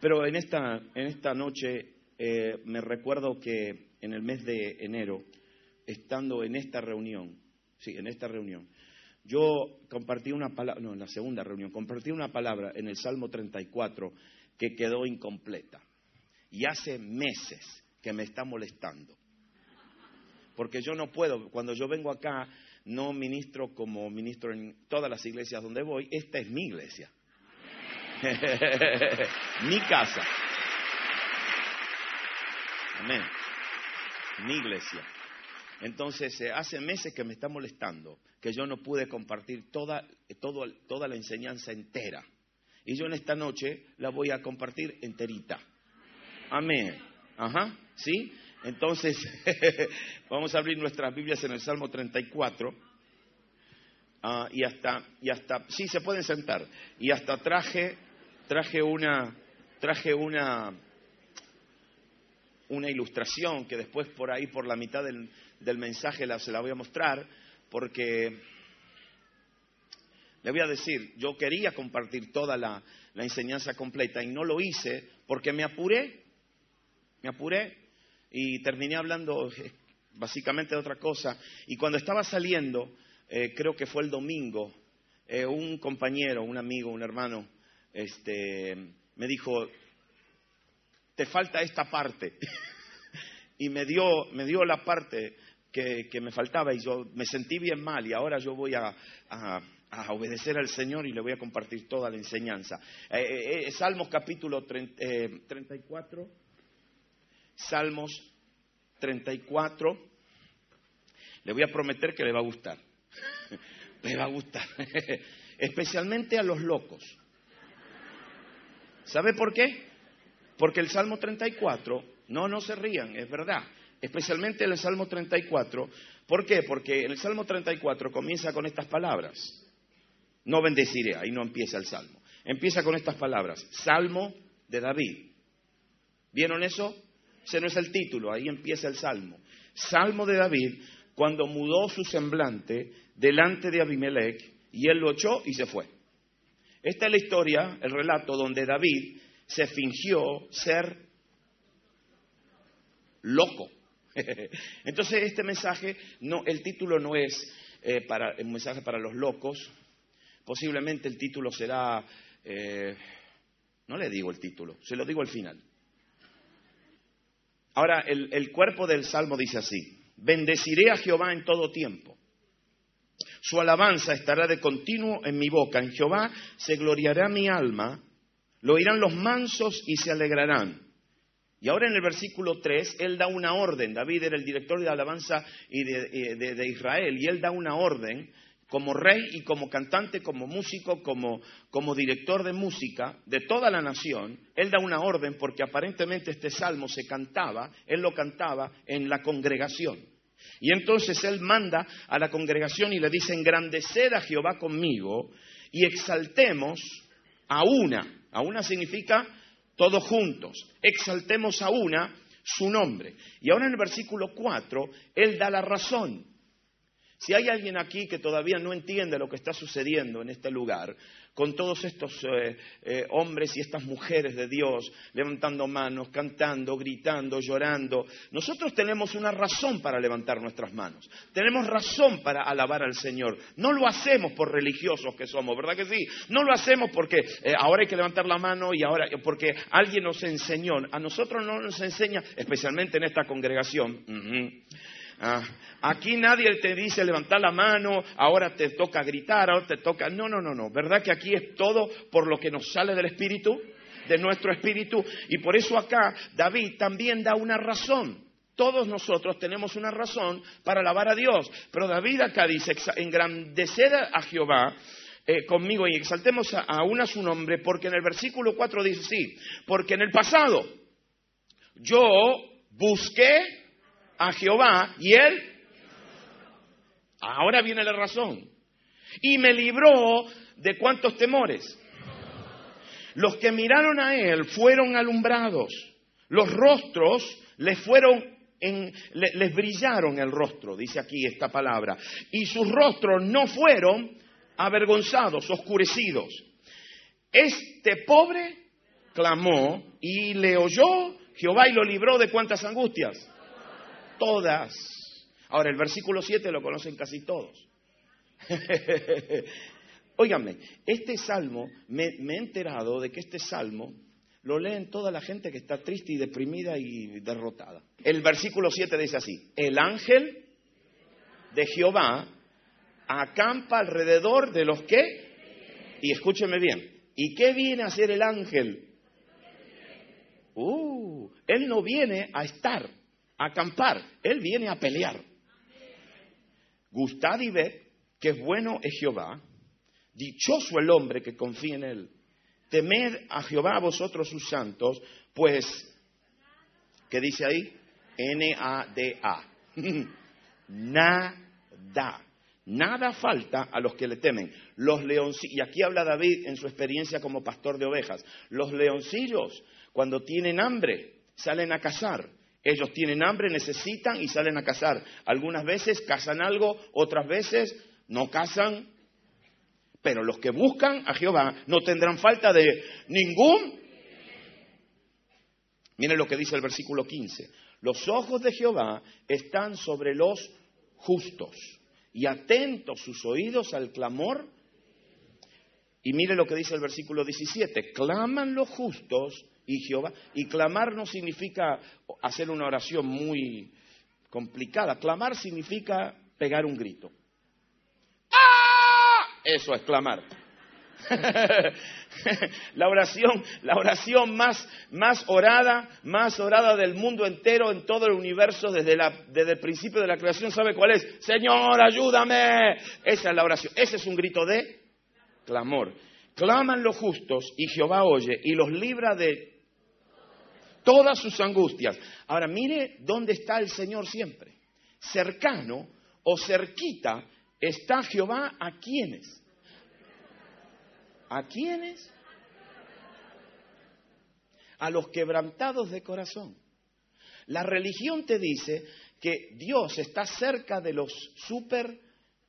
Pero en esta, en esta noche eh, me recuerdo que en el mes de enero, estando en esta reunión, sí, en esta reunión, yo compartí una palabra, no, en la segunda reunión, compartí una palabra en el Salmo 34 que quedó incompleta. Y hace meses que me está molestando. Porque yo no puedo, cuando yo vengo acá, no ministro como ministro en todas las iglesias donde voy, esta es mi iglesia. mi casa. Amén. Mi iglesia. Entonces, eh, hace meses que me está molestando que yo no pude compartir toda, toda la enseñanza entera. Y yo en esta noche la voy a compartir enterita. Amén. Ajá, ¿sí? Entonces, vamos a abrir nuestras Biblias en el Salmo 34. Ah, y hasta, y hasta, sí, se pueden sentar. Y hasta traje, traje una, traje una, ilustración que después por ahí, por la mitad del, mensaje, la, se la voy a mostrar, porque le voy a decir, yo quería compartir toda la, la enseñanza completa y no lo hice porque me apuré, me apuré y terminé hablando eh, básicamente de otra cosa. Y cuando estaba saliendo, eh, creo que fue el domingo, eh, un compañero, un amigo, un hermano, este, me dijo, te falta esta parte. y me dio, me dio la parte que, me faltaba y yo me sentí bien mal y ahora yo voy a, obedecer al Señor y le voy a compartir toda la enseñanza. Salmos capítulo 34. Salmos 34. Le voy a prometer que le va a gustar. le va a gustar. Especialmente a los locos. ¿Sabe por qué? Porque el Salmo 34, no, no se rían, es verdad. Especialmente el Salmo 34. ¿Por qué? Porque el Salmo 34 comienza con estas palabras. No bendeciré, ahí no empieza el Salmo. Empieza con estas palabras. Salmo de David. ¿Vieron eso? Ese no es el título, ahí empieza el salmo. Salmo de David cuando mudó su semblante delante de Abimelech y él lo echó y se fue. Esta es la historia, el relato donde David se fingió ser loco. Entonces este mensaje, no, el título no es eh, para, un mensaje para los locos, posiblemente el título será, eh, no le digo el título, se lo digo al final. Ahora, el, cuerpo del salmo dice así, bendeciré a Jehová en todo tiempo. Su alabanza estará de continuo en mi boca. En Jehová se gloriará mi alma. Lo oirán los mansos y se alegrarán. Y ahora en el versículo 3, él da una orden. David era el director de alabanza de Israel. Y él da una orden como rey y como cantante, como músico, como, director de música de toda la nación, él da una orden porque aparentemente este salmo se cantaba, él lo cantaba en la congregación. Y entonces él manda a la congregación y le dice, engrandeced a Jehová conmigo y exaltemos a una, a una significa todos juntos, exaltemos a una su nombre. Y ahora en el versículo 4, él da la razón. Si hay alguien aquí que todavía no entiende lo que está sucediendo en este lugar, con todos estos eh, eh, hombres y estas mujeres de Dios levantando manos, cantando, gritando, llorando, nosotros tenemos una razón para levantar nuestras manos, tenemos razón para alabar al Señor. No lo hacemos por religiosos que somos, ¿verdad que sí? No lo hacemos porque eh, ahora hay que levantar la mano y ahora porque alguien nos enseñó. A nosotros no nos enseña, especialmente en esta congregación. Ah, aquí nadie te dice levantar la mano, ahora te toca gritar, ahora te toca... No, no, no, no. ¿Verdad que aquí es todo por lo que nos sale del Espíritu? De nuestro Espíritu. Y por eso acá David también da una razón. Todos nosotros tenemos una razón para alabar a Dios. Pero David acá dice, engrandeced a Jehová eh, conmigo y exaltemos a, a su nombre, porque en el versículo 4 dice sí, porque en el pasado yo busqué a Jehová y él, ahora viene la razón, y me libró de cuántos temores. Los que miraron a él fueron alumbrados, los rostros les fueron en, les brillaron el rostro, dice aquí esta palabra, y sus rostros no fueron avergonzados, oscurecidos. Este pobre clamó y le oyó Jehová y lo libró de cuántas angustias? Todas. Ahora, el versículo 7 lo conocen casi todos. Óigame, este salmo, me, he enterado de que este salmo lo leen toda la gente que está triste y deprimida y derrotada. El versículo 7 dice así, el ángel de Jehová acampa alrededor de los que, y escúcheme bien, ¿y qué viene a hacer el ángel? Uh, él no viene a estar, acampar, él viene a pelear. Gustad y ved que bueno es Jehová, dichoso el hombre que confía en él. Temed a Jehová vosotros sus santos, pues, ¿qué dice ahí? N-A-D-A. Nada. Nada falta a los que le temen. Los leoncillos, y aquí habla David en su experiencia como pastor de ovejas. Los leoncillos cuando tienen hambre, salen a cazar. Ellos tienen hambre, necesitan y salen a cazar. Algunas veces cazan algo, otras veces no cazan. Pero los que buscan a Jehová no tendrán falta de ningún. Miren lo que dice el versículo 15. Los ojos de Jehová están sobre los justos y atentos sus oídos al clamor. Y mire lo que dice el versículo 17. Claman los justos y Jehová. Y clamar no significa hacer una oración muy complicada. Clamar significa pegar un grito. ¡Ah! Eso es clamar. la oración, la oración más, más orada, más orada del mundo entero, en todo el universo, desde, desde el principio de la creación, ¿sabe cuál es? Señor, ayúdame. Esa es la oración. Ese es un grito de clamor. Claman los justos y Jehová oye y los libra de todas sus angustias. Ahora mire dónde está el Señor siempre. Cercano o cerquita está Jehová a quienes. ¿A quiénes? A los quebrantados de corazón. La religión te dice que Dios está cerca de los súper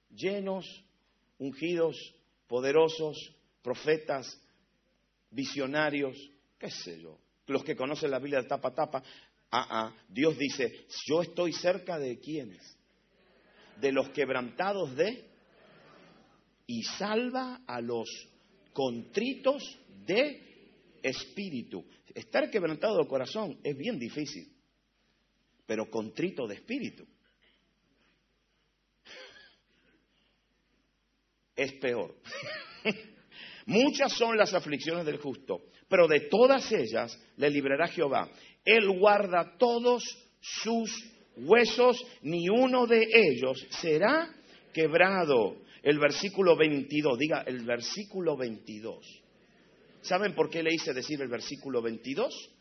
llenos, ungidos, poderosos, profetas, visionarios, qué sé yo, los que conocen la Biblia de tapa a tapa, ah, ah, Dios dice, yo estoy cerca de quiénes? De los quebrantados de y salva a los contritos de espíritu. Estar quebrantado de corazón es bien difícil, pero contrito de espíritu es peor. Muchas son las aflicciones del justo, pero de todas ellas le librará Jehová. Él guarda todos sus huesos, ni uno de ellos será quebrado. El versículo 22, diga el versículo 22. ¿Saben por qué le hice decir el versículo 22?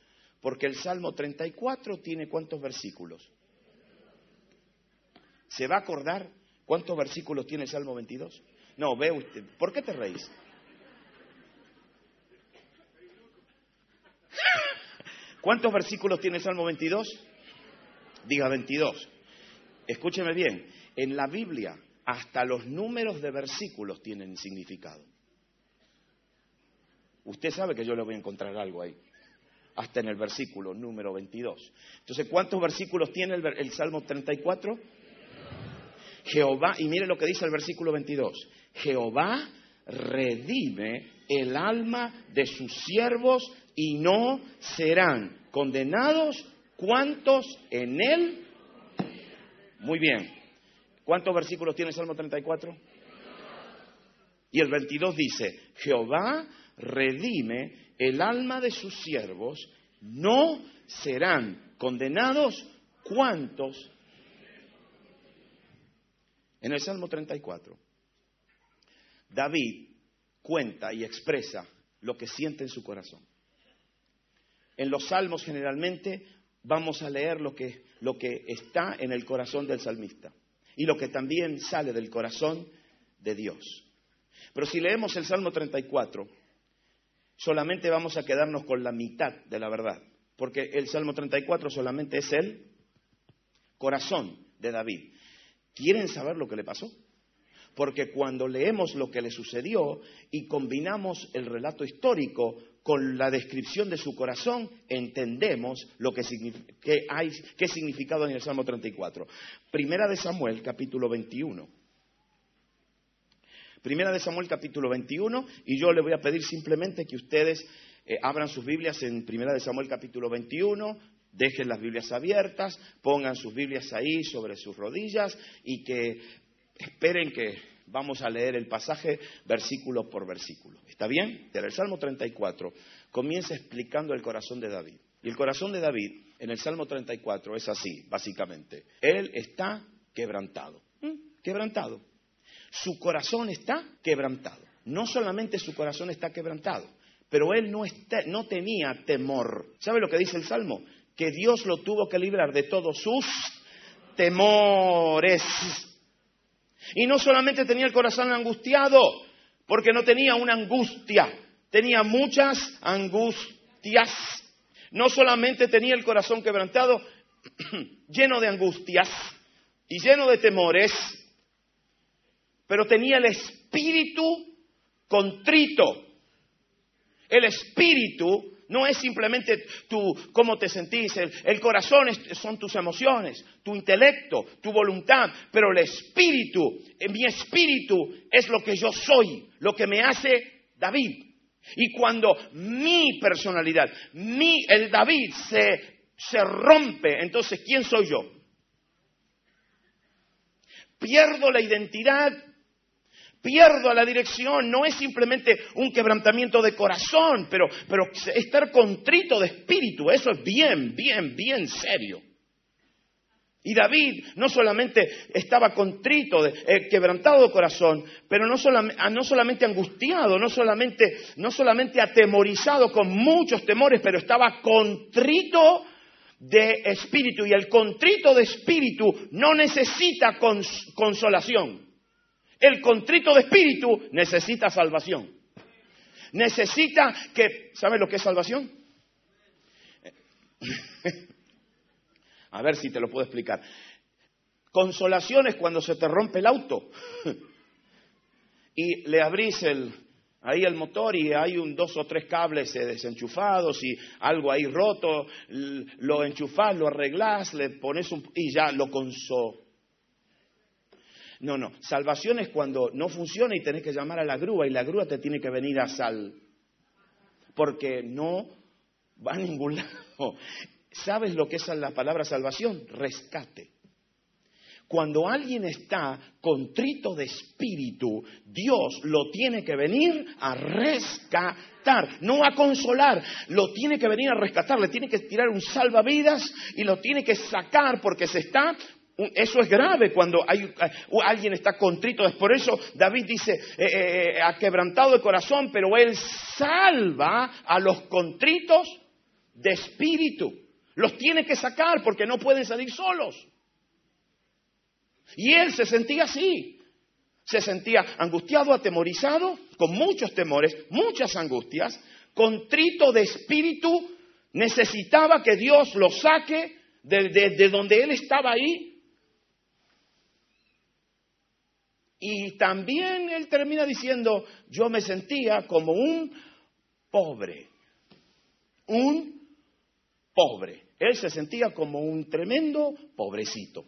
Porque el Salmo 34 tiene cuántos versículos. ¿Se va a acordar cuántos versículos tiene el Salmo 22? No, ve usted. ¿Por qué te reís? ¿Cuántos versículos tiene Salmo 22? Diga 22. Escúcheme bien, en la Biblia hasta los números de versículos tienen significado. Usted sabe que yo le voy a encontrar algo ahí, hasta en el versículo número 22. Entonces, ¿cuántos versículos tiene el, el Salmo 34? Jehová, y mire lo que dice el versículo 22, Jehová redime el alma de sus siervos y no serán condenados cuantos en él. Muy bien. ¿Cuántos versículos tiene Salmo 34? Y el 22 dice, Jehová redime el alma de sus siervos, no serán condenados cuantos. En el Salmo 34, David cuenta y expresa lo que siente en su corazón. En los salmos generalmente vamos a leer lo que, lo que está en el corazón del salmista y lo que también sale del corazón de Dios. Pero si leemos el Salmo 34, solamente vamos a quedarnos con la mitad de la verdad, porque el Salmo 34 solamente es el corazón de David. ¿Quieren saber lo que le pasó? Porque cuando leemos lo que le sucedió y combinamos el relato histórico con la descripción de su corazón entendemos lo que, qué significado en el Salmo 34. Primera de Samuel, capítulo 21. Primera de Samuel, capítulo 21, y yo le voy a pedir simplemente que ustedes eh, abran sus Biblias en Primera de Samuel, capítulo 21, dejen las Biblias abiertas, pongan sus Biblias ahí sobre sus rodillas y que esperen que vamos a leer el pasaje versículo por versículo. ¿Está bien? Del Salmo 34 comienza explicando el corazón de David. Y el corazón de David en el Salmo 34 es así, básicamente. Él está quebrantado. ¿Mm? Quebrantado. Su corazón está quebrantado. No solamente su corazón está quebrantado, pero él no, no tenía temor. ¿Sabe lo que dice el Salmo? Que Dios lo tuvo que librar de todos sus temores. Y no solamente tenía el corazón angustiado, porque no tenía una angustia, tenía muchas angustias. No solamente tenía el corazón quebrantado, lleno de angustias y lleno de temores, pero tenía el espíritu contrito. El espíritu no es simplemente tu, cómo te sentís, el, corazón son tus emociones, tu intelecto, tu voluntad, pero el espíritu, mi espíritu es lo que yo soy, lo que me hace David. Y cuando mi personalidad, mi, el David se, se rompe, entonces ¿quién soy yo? Pierdo la identidad pierdo la dirección, no es simplemente un quebrantamiento de corazón, pero, pero estar contrito de espíritu, eso es bien, bien, bien serio. Y David no solamente estaba contrito, eh, quebrantado de corazón, pero no, ah, no solamente angustiado, no solamente, no solamente atemorizado con muchos temores, pero estaba contrito de espíritu. Y el contrito de espíritu no necesita consolación. El contrito de espíritu necesita salvación. Necesita que, ¿sabe lo que es salvación? A ver si te lo puedo explicar. Consolación es cuando se te rompe el auto y le abrís el, ahí el motor y hay un dos o tres cables desenchufados y algo ahí roto, lo enchufás, lo arreglás, le pones un y ya lo consolás no, no. Salvación es cuando no funciona y tenés que llamar a la grúa y la grúa te tiene que venir a sal. Porque no va a ningún lado. ¿Sabes lo que es la palabra salvación? Rescate. Cuando alguien está contrito de espíritu, Dios lo tiene que venir a rescatar, no a consolar, lo tiene que venir a rescatar, le tiene que tirar un salvavidas y lo tiene que sacar porque se está eso es grave cuando hay, alguien está contrito. Es por eso David dice, eh, eh, eh, ha quebrantado el corazón, pero él salva a los contritos de espíritu. Los tiene que sacar porque no pueden salir solos. Y él se sentía así. Se sentía angustiado, atemorizado, con muchos temores, muchas angustias, contrito de espíritu, necesitaba que Dios lo saque de donde él estaba ahí Y también él termina diciendo, yo me sentía como un pobre, un pobre. Él se sentía como un tremendo pobrecito.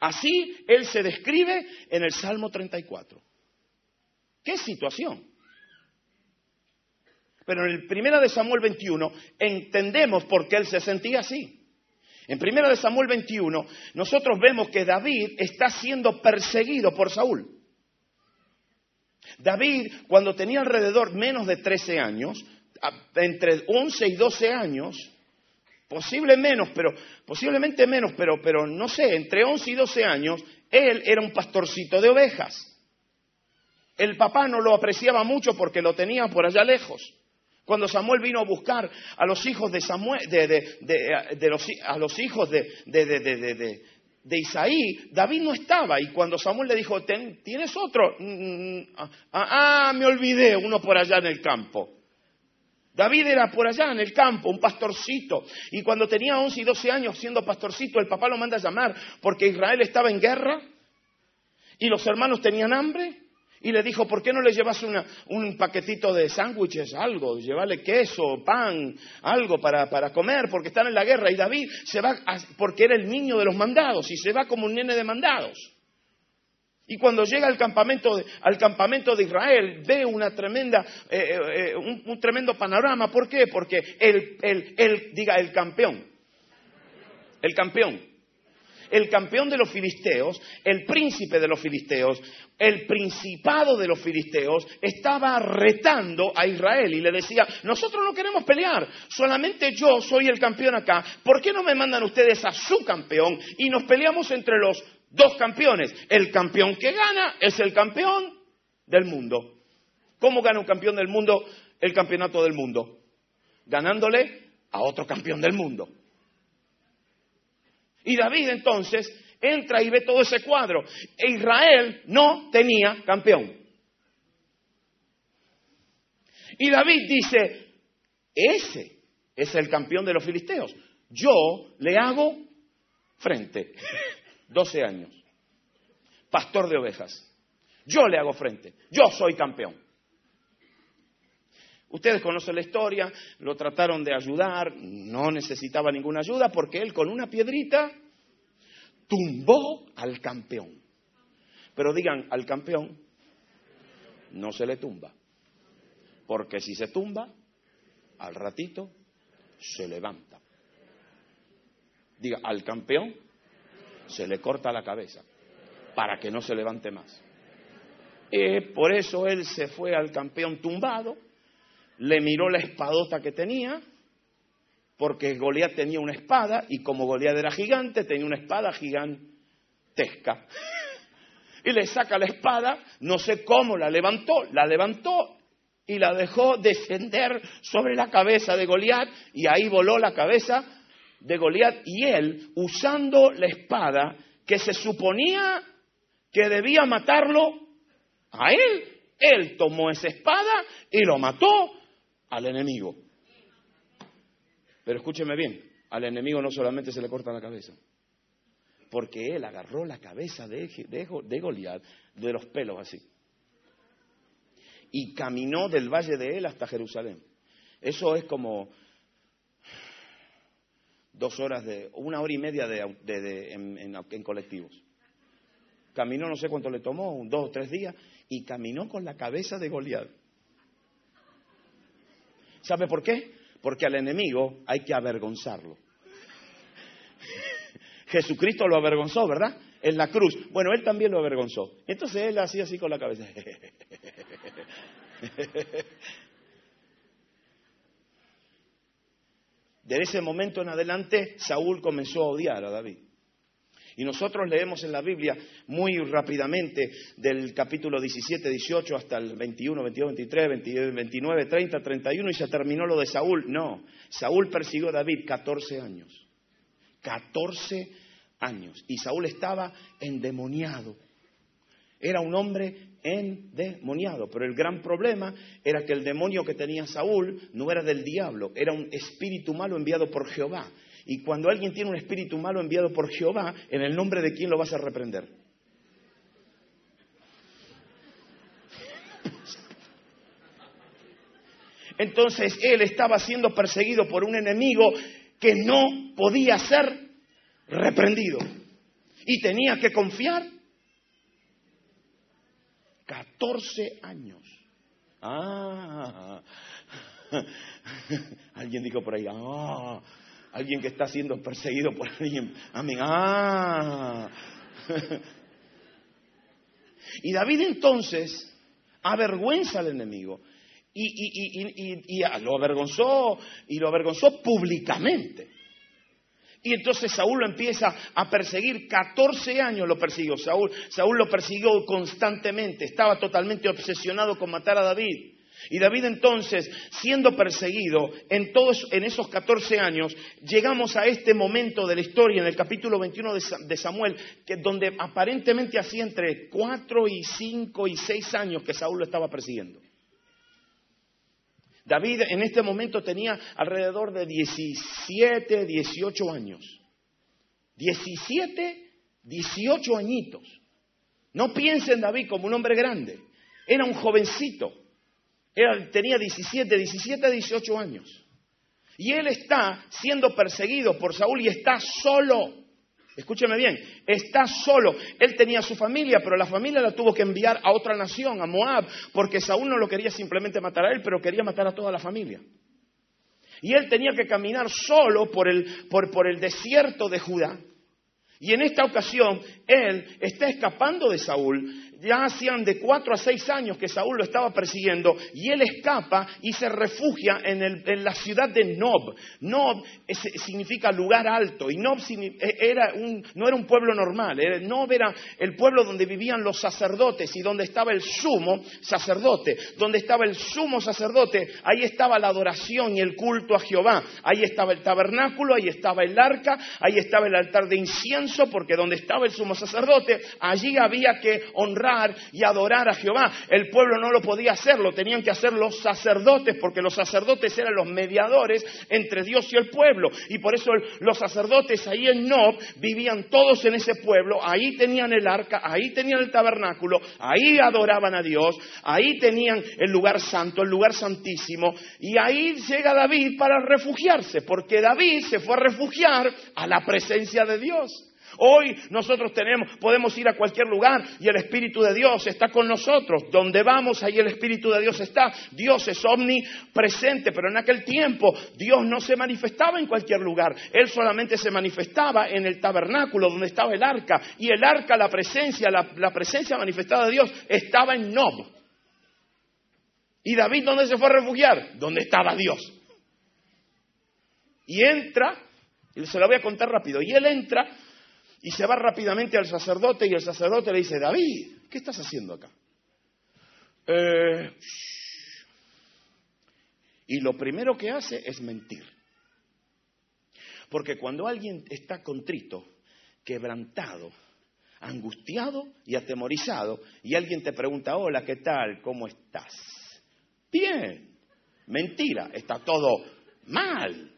Así él se describe en el Salmo 34. ¿Qué situación? Pero en el primera de Samuel 21 entendemos por qué él se sentía así. En 1 Samuel 21, nosotros vemos que David está siendo perseguido por Saúl. David, cuando tenía alrededor menos de 13 años, entre 11 y 12 años, posible menos, pero posiblemente menos, pero, pero no sé, entre 11 y 12 años, él era un pastorcito de ovejas. El papá no lo apreciaba mucho porque lo tenía por allá lejos. Cuando Samuel vino a buscar a los hijos de Samuel, de, a los hijos de, Isaí, David no estaba. Y cuando Samuel le dijo, ¿tienes otro? Mm, mm, ah, ah, me olvidé, uno por allá en el campo. David era por allá en el campo, un pastorcito. Y cuando tenía 11 y 12 años siendo pastorcito, el papá lo manda a llamar porque Israel estaba en guerra y los hermanos tenían hambre Y le dijo, ¿por qué no le llevas una- un paquetito de sándwiches, algo? Llévale queso, pan, algo para, comer, porque están en la guerra. Y David se va, porque era el niño de los mandados, y se va como un nene de mandados. Y cuando llega al campamento al campamento de Israel, ve una tremenda, eh, eh, un, un tremendo panorama. ¿Por qué? Porque el, el, el, diga, el campeón, el campeón, el campeón de los filisteos, el príncipe de los filisteos, el principado de los filisteos, estaba retando a Israel y le decía, nosotros no queremos pelear, solamente yo soy el campeón acá, ¿por qué no me mandan ustedes a su campeón y nos peleamos entre los dos campeones? El campeón que gana es el campeón del mundo. ¿Cómo gana un campeón del mundo el campeonato del mundo? Ganándole a otro campeón del mundo. Y David entonces entra y ve todo ese cuadro. E Israel no tenía campeón. Y David dice, ese es el campeón de los filisteos. Yo le hago frente. 12 años. Pastor de ovejas. Yo le hago frente. Yo soy campeón. Ustedes conocen la historia, lo trataron de ayudar, no necesitaba ninguna ayuda porque él con una piedrita tumbó al campeón. Pero digan, al campeón no se le tumba, porque si se tumba, al ratito se levanta. Diga, al campeón se le corta la cabeza para que no se levante más. Eh, por eso él se fue al campeón tumbado, le miró la espadota que tenía, porque Goliat tenía una espada y como Goliat era gigante, tenía una espada gigantesca. Y le saca la espada, no sé cómo la levantó, la levantó y la dejó descender sobre la cabeza de Goliat y ahí voló la cabeza de Goliat y él, usando la espada que se suponía que debía matarlo a él, él tomó esa espada y lo mató al enemigo. Pero escúcheme bien, al enemigo no solamente se le corta la cabeza, porque él agarró la cabeza de, de, de Goliat de los pelos así y caminó del valle de él hasta Jerusalén. Eso es como dos horas de, una hora y media de, en, colectivos. Caminó, no sé cuánto le tomó, un, dos o tres días, y caminó con la cabeza de Goliat. ¿Sabe por qué? Porque al enemigo hay que avergonzarlo. Jesucristo lo avergonzó, ¿verdad? En la cruz. Bueno, él también lo avergonzó. Entonces él hacía así con la cabeza. De ese momento en adelante, Saúl comenzó a odiar a David. Y nosotros leemos en la Biblia muy rápidamente del capítulo 17, 18 hasta el 21, 22, 23, 29, 30, 31 y se terminó lo de Saúl. No, Saúl persiguió a David 14 años. 14 años. Y Saúl estaba endemoniado. Era un hombre endemoniado. Pero el gran problema era que el demonio que tenía Saúl no era del diablo, era un espíritu malo enviado por Jehová. Y cuando alguien tiene un espíritu malo enviado por Jehová, ¿en el nombre de quién lo vas a reprender? Entonces él estaba siendo perseguido por un enemigo que no podía ser reprendido. Y tenía que confiar 14 años. Ah, alguien dijo por ahí, ah, alguien que está siendo perseguido por alguien. Amén. Ah. Y David entonces avergüenza al enemigo y, lo avergonzó y lo avergonzó públicamente. Y entonces Saúl lo empieza a perseguir, 14 años lo persiguió Saúl. Saúl lo persiguió constantemente, estaba totalmente obsesionado con matar a David. Y David entonces, siendo perseguido en todos en esos 14 años, llegamos a este momento de la historia en el capítulo 21 de Samuel, que donde aparentemente hacía entre 4 y 5 y 6 años que Saúl lo estaba persiguiendo. David en este momento tenía alrededor de 17, 18 años. 17, 18 añitos. No piensen David como un hombre grande. Era un jovencito. Tenía 17, 17 a 18 años. Y él está siendo perseguido por Saúl y está solo. Escúcheme bien, está solo. Él tenía su familia, pero la familia la tuvo que enviar a otra nación, a Moab, porque Saúl no lo quería simplemente matar a él, pero quería matar a toda la familia. Y él tenía que caminar solo por el, por el desierto de Judá. Y en esta ocasión él está escapando de Saúl ya hacían de cuatro a seis años que Saúl lo estaba persiguiendo y él escapa y se refugia en, la ciudad de Nob. Nob significa lugar alto y Nob e, era un, no era un pueblo normal, Nob era el pueblo donde vivían los sacerdotes y donde estaba el sumo sacerdote. Donde estaba el sumo sacerdote, ahí estaba la adoración y el culto a Jehová. Ahí estaba el tabernáculo, ahí estaba el arca, ahí estaba el altar de incienso, porque donde estaba el sumo sacerdote, allí había que honrar y adorar a Jehová. El pueblo no lo podía hacer, lo tenían que hacer los sacerdotes, porque los sacerdotes eran los mediadores entre Dios y el pueblo. Y por eso los sacerdotes ahí en Nob vivían todos en ese pueblo, ahí tenían el arca, ahí tenían el tabernáculo, ahí adoraban a Dios, ahí tenían el lugar santo, el lugar santísimo, y ahí llega David para refugiarse, porque David se fue a refugiar a la presencia de Dios. Hoy nosotros tenemos, podemos ir a cualquier lugar y el Espíritu de Dios está con nosotros. Donde vamos, ahí el Espíritu de Dios está. Dios es omnipresente, pero en aquel tiempo Dios no se manifestaba en cualquier lugar. Él solamente se manifestaba en el tabernáculo donde estaba el arca. Y el arca, la presencia, la, presencia manifestada de Dios, estaba en Nob. ¿Y David dónde se fue a refugiar? Donde estaba Dios. Y entra, y se lo voy a contar rápido, y él entra y se va rápidamente al sacerdote y el sacerdote le dice, David, ¿qué estás haciendo acá? Eh, y lo primero que hace es mentir. Porque cuando alguien está contrito, quebrantado, angustiado y atemorizado, y alguien te pregunta, hola, ¿qué tal? ¿Cómo estás? Bien. Mentira, está todo mal.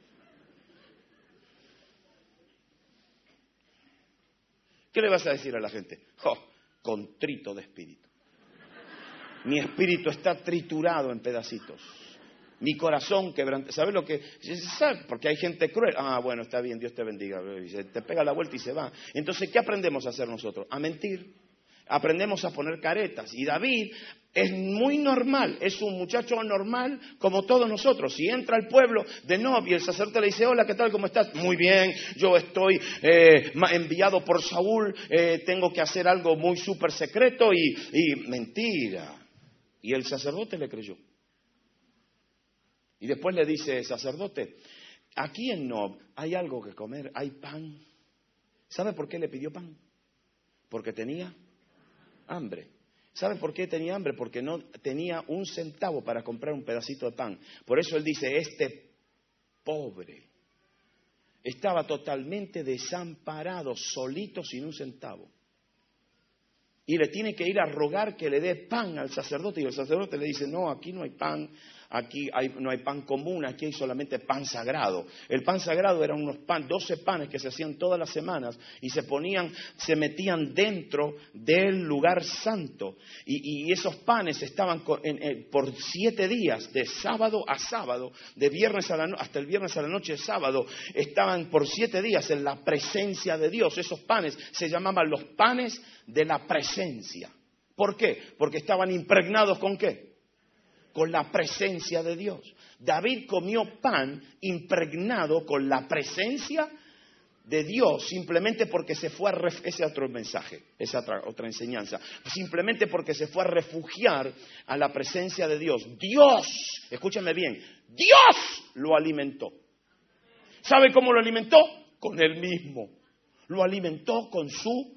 ¿Qué le vas a decir a la gente? Oh, contrito de espíritu. Mi espíritu está triturado en pedacitos. Mi corazón quebrantado. ¿Sabes lo que? Porque hay gente cruel. Ah, bueno, está bien, Dios te bendiga. Te pega la vuelta y se va. Entonces, ¿qué aprendemos a hacer nosotros? A mentir. Aprendemos a poner caretas. Y David es muy normal, es un muchacho normal como todos nosotros. Si entra al pueblo de Nob y el sacerdote le dice, hola, ¿qué tal? ¿Cómo estás? Muy bien, yo estoy eh, enviado por Saúl, eh, tengo que hacer algo muy súper secreto y, y mentira. Y el sacerdote le creyó. Y después le dice, sacerdote, aquí en Nob hay algo que comer, hay pan. ¿Sabe por qué le pidió pan? Porque tenía hambre. ¿Sabe por qué tenía hambre? Porque no tenía un centavo para comprar un pedacito de pan. Por eso él dice, este pobre estaba totalmente desamparado, solito, sin un centavo. Y le tiene que ir a rogar que le dé pan al sacerdote. Y el sacerdote le dice, no, aquí no hay pan, aquí no hay pan común, aquí hay solamente pan sagrado. El pan sagrado eran unos pan, 12 panes que se hacían todas las semanas y se ponían, se metían dentro del lugar santo. Y, esos panes estaban por siete días, de sábado a sábado, de viernes a la hasta el viernes a la noche de sábado, estaban por siete días en la presencia de Dios. Esos panes se llamaban los panes de la presencia. ¿Por qué? Porque estaban impregnados con qué? Con la presencia de Dios. David comió pan impregnado con la presencia de Dios simplemente porque se fue a ese otro mensaje, esa otra, otra enseñanza, simplemente porque se fue a refugiar a la presencia de Dios. Dios, escúchame bien, Dios lo alimentó. ¿Sabe cómo lo alimentó? Con él mismo. Lo alimentó con su...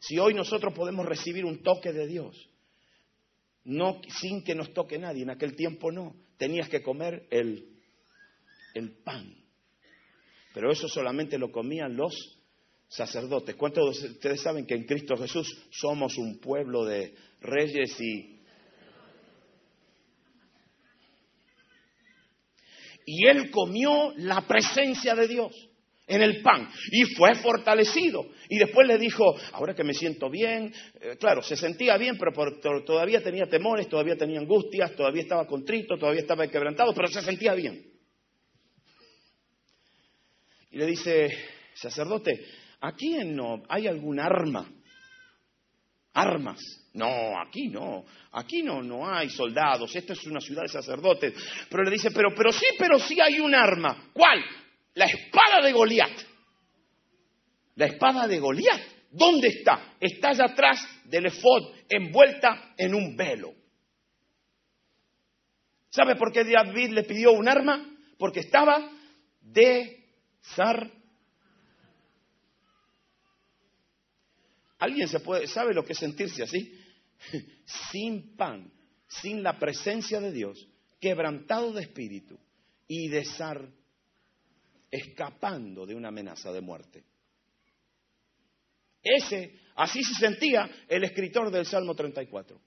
Si hoy nosotros podemos recibir un toque de Dios, no sin que nos toque nadie. En aquel tiempo no. Tenías que comer el, el pan. Pero eso solamente lo comían los sacerdotes. ¿Cuántos de ustedes saben que en Cristo Jesús somos un pueblo de reyes y... Y él comió la presencia de Dios. En el pan y fue fortalecido. Y después le dijo, ahora que me siento bien, eh, claro, se sentía bien, pero todavía tenía temores, todavía tenía angustias, todavía estaba contrito, todavía estaba quebrantado, pero se sentía bien. Y le dice, sacerdote, ¿aquí no hay algún arma? Armas. No, aquí no. Aquí no, no hay soldados. Esta es una ciudad de sacerdotes. Pero le dice, pero, pero sí, pero sí hay un arma. ¿Cuál? La espada de Goliat. La espada de Goliat. ¿Dónde está? Está allá atrás del efod, envuelta en un velo. ¿Sabe por qué David le pidió un arma? Porque estaba desar. ¿Alguien se puede, sabe lo que es sentirse así? sin pan, sin la presencia de Dios, quebrantado de espíritu y desar escapando de una amenaza de muerte. Ese, así se sentía el escritor del Salmo 34.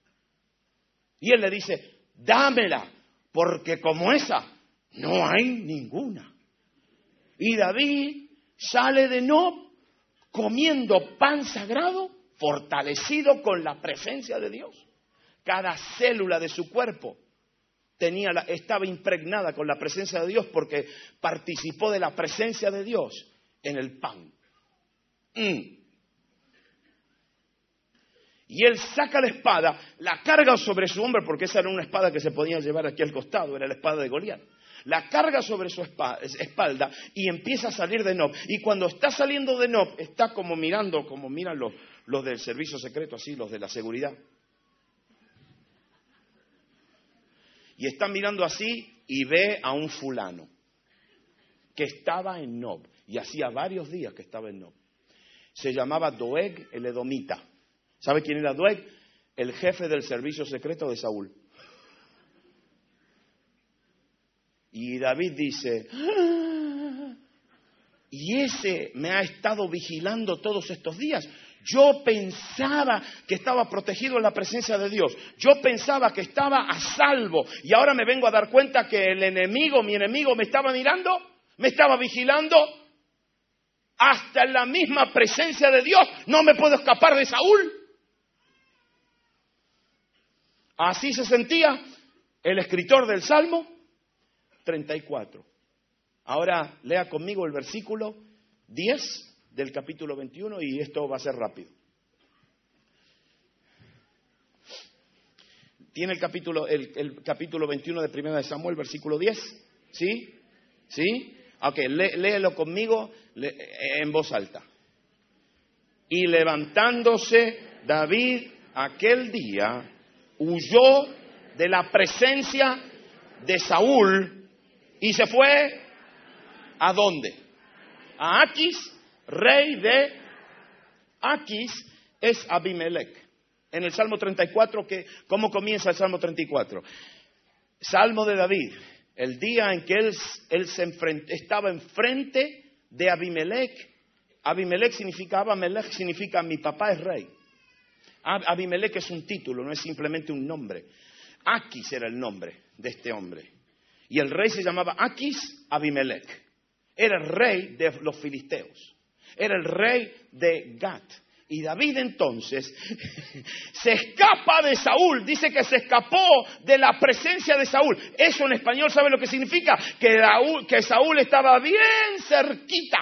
Y él le dice, dámela, porque como esa no hay ninguna. Y David sale de Nob comiendo pan sagrado, fortalecido con la presencia de Dios. Cada célula de su cuerpo tenía estaba impregnada con la presencia de Dios porque participó de la presencia de Dios en el pan. Mm. Y él saca la espada, la carga sobre su hombro, porque esa era una espada que se podía llevar aquí al costado, era la espada de Goliat. La carga sobre su espalda y empieza a salir de Nob. Y cuando está saliendo de Nob, está como mirando, como miran los del servicio secreto, así, los de la seguridad. Y está mirando así y ve a un fulano que estaba en Nob. Y hacía varios días que estaba en Nob. Se llamaba Doeg el Edomita. ¿Sabe quién era Doeg? El jefe del servicio secreto de Saúl. Y David dice, ah, y ese me ha estado vigilando todos estos días. Yo pensaba que estaba protegido en la presencia de Dios. Yo pensaba que estaba a salvo. Y ahora me vengo a dar cuenta que el enemigo, mi enemigo, me estaba mirando, me estaba vigilando. Hasta en la misma presencia de Dios no me puedo escapar de Saúl. Así se sentía el escritor del Salmo 34. Ahora lea conmigo el versículo 10 del capítulo 21 y esto va a ser rápido. ¿Tiene el capítulo, el, capítulo 21 de Primera de Samuel, versículo 10? ¿Sí? ¿Sí? Ok, léelo conmigo en voz alta. Y levantándose David aquel día, huyó de la presencia de Saúl y se fue a dónde? A Aquis rey de Aquis es Abimelech. En el Salmo 34, ¿cómo comienza el Salmo 34? Salmo de David, el día en que él, se estaba enfrente de Abimelech. Abimelech significa, Abimelech significa mi papá es rey. Abimelech es un título, no es simplemente un nombre. Aquis era el nombre de este hombre. Y el rey se llamaba Aquis Abimelech. Era el rey de los filisteos era el rey de Gat. Y David entonces se escapa de Saúl, dice que se escapó de la presencia de Saúl. Eso en español, ¿sabe lo que significa? Que, Saúl estaba bien cerquita.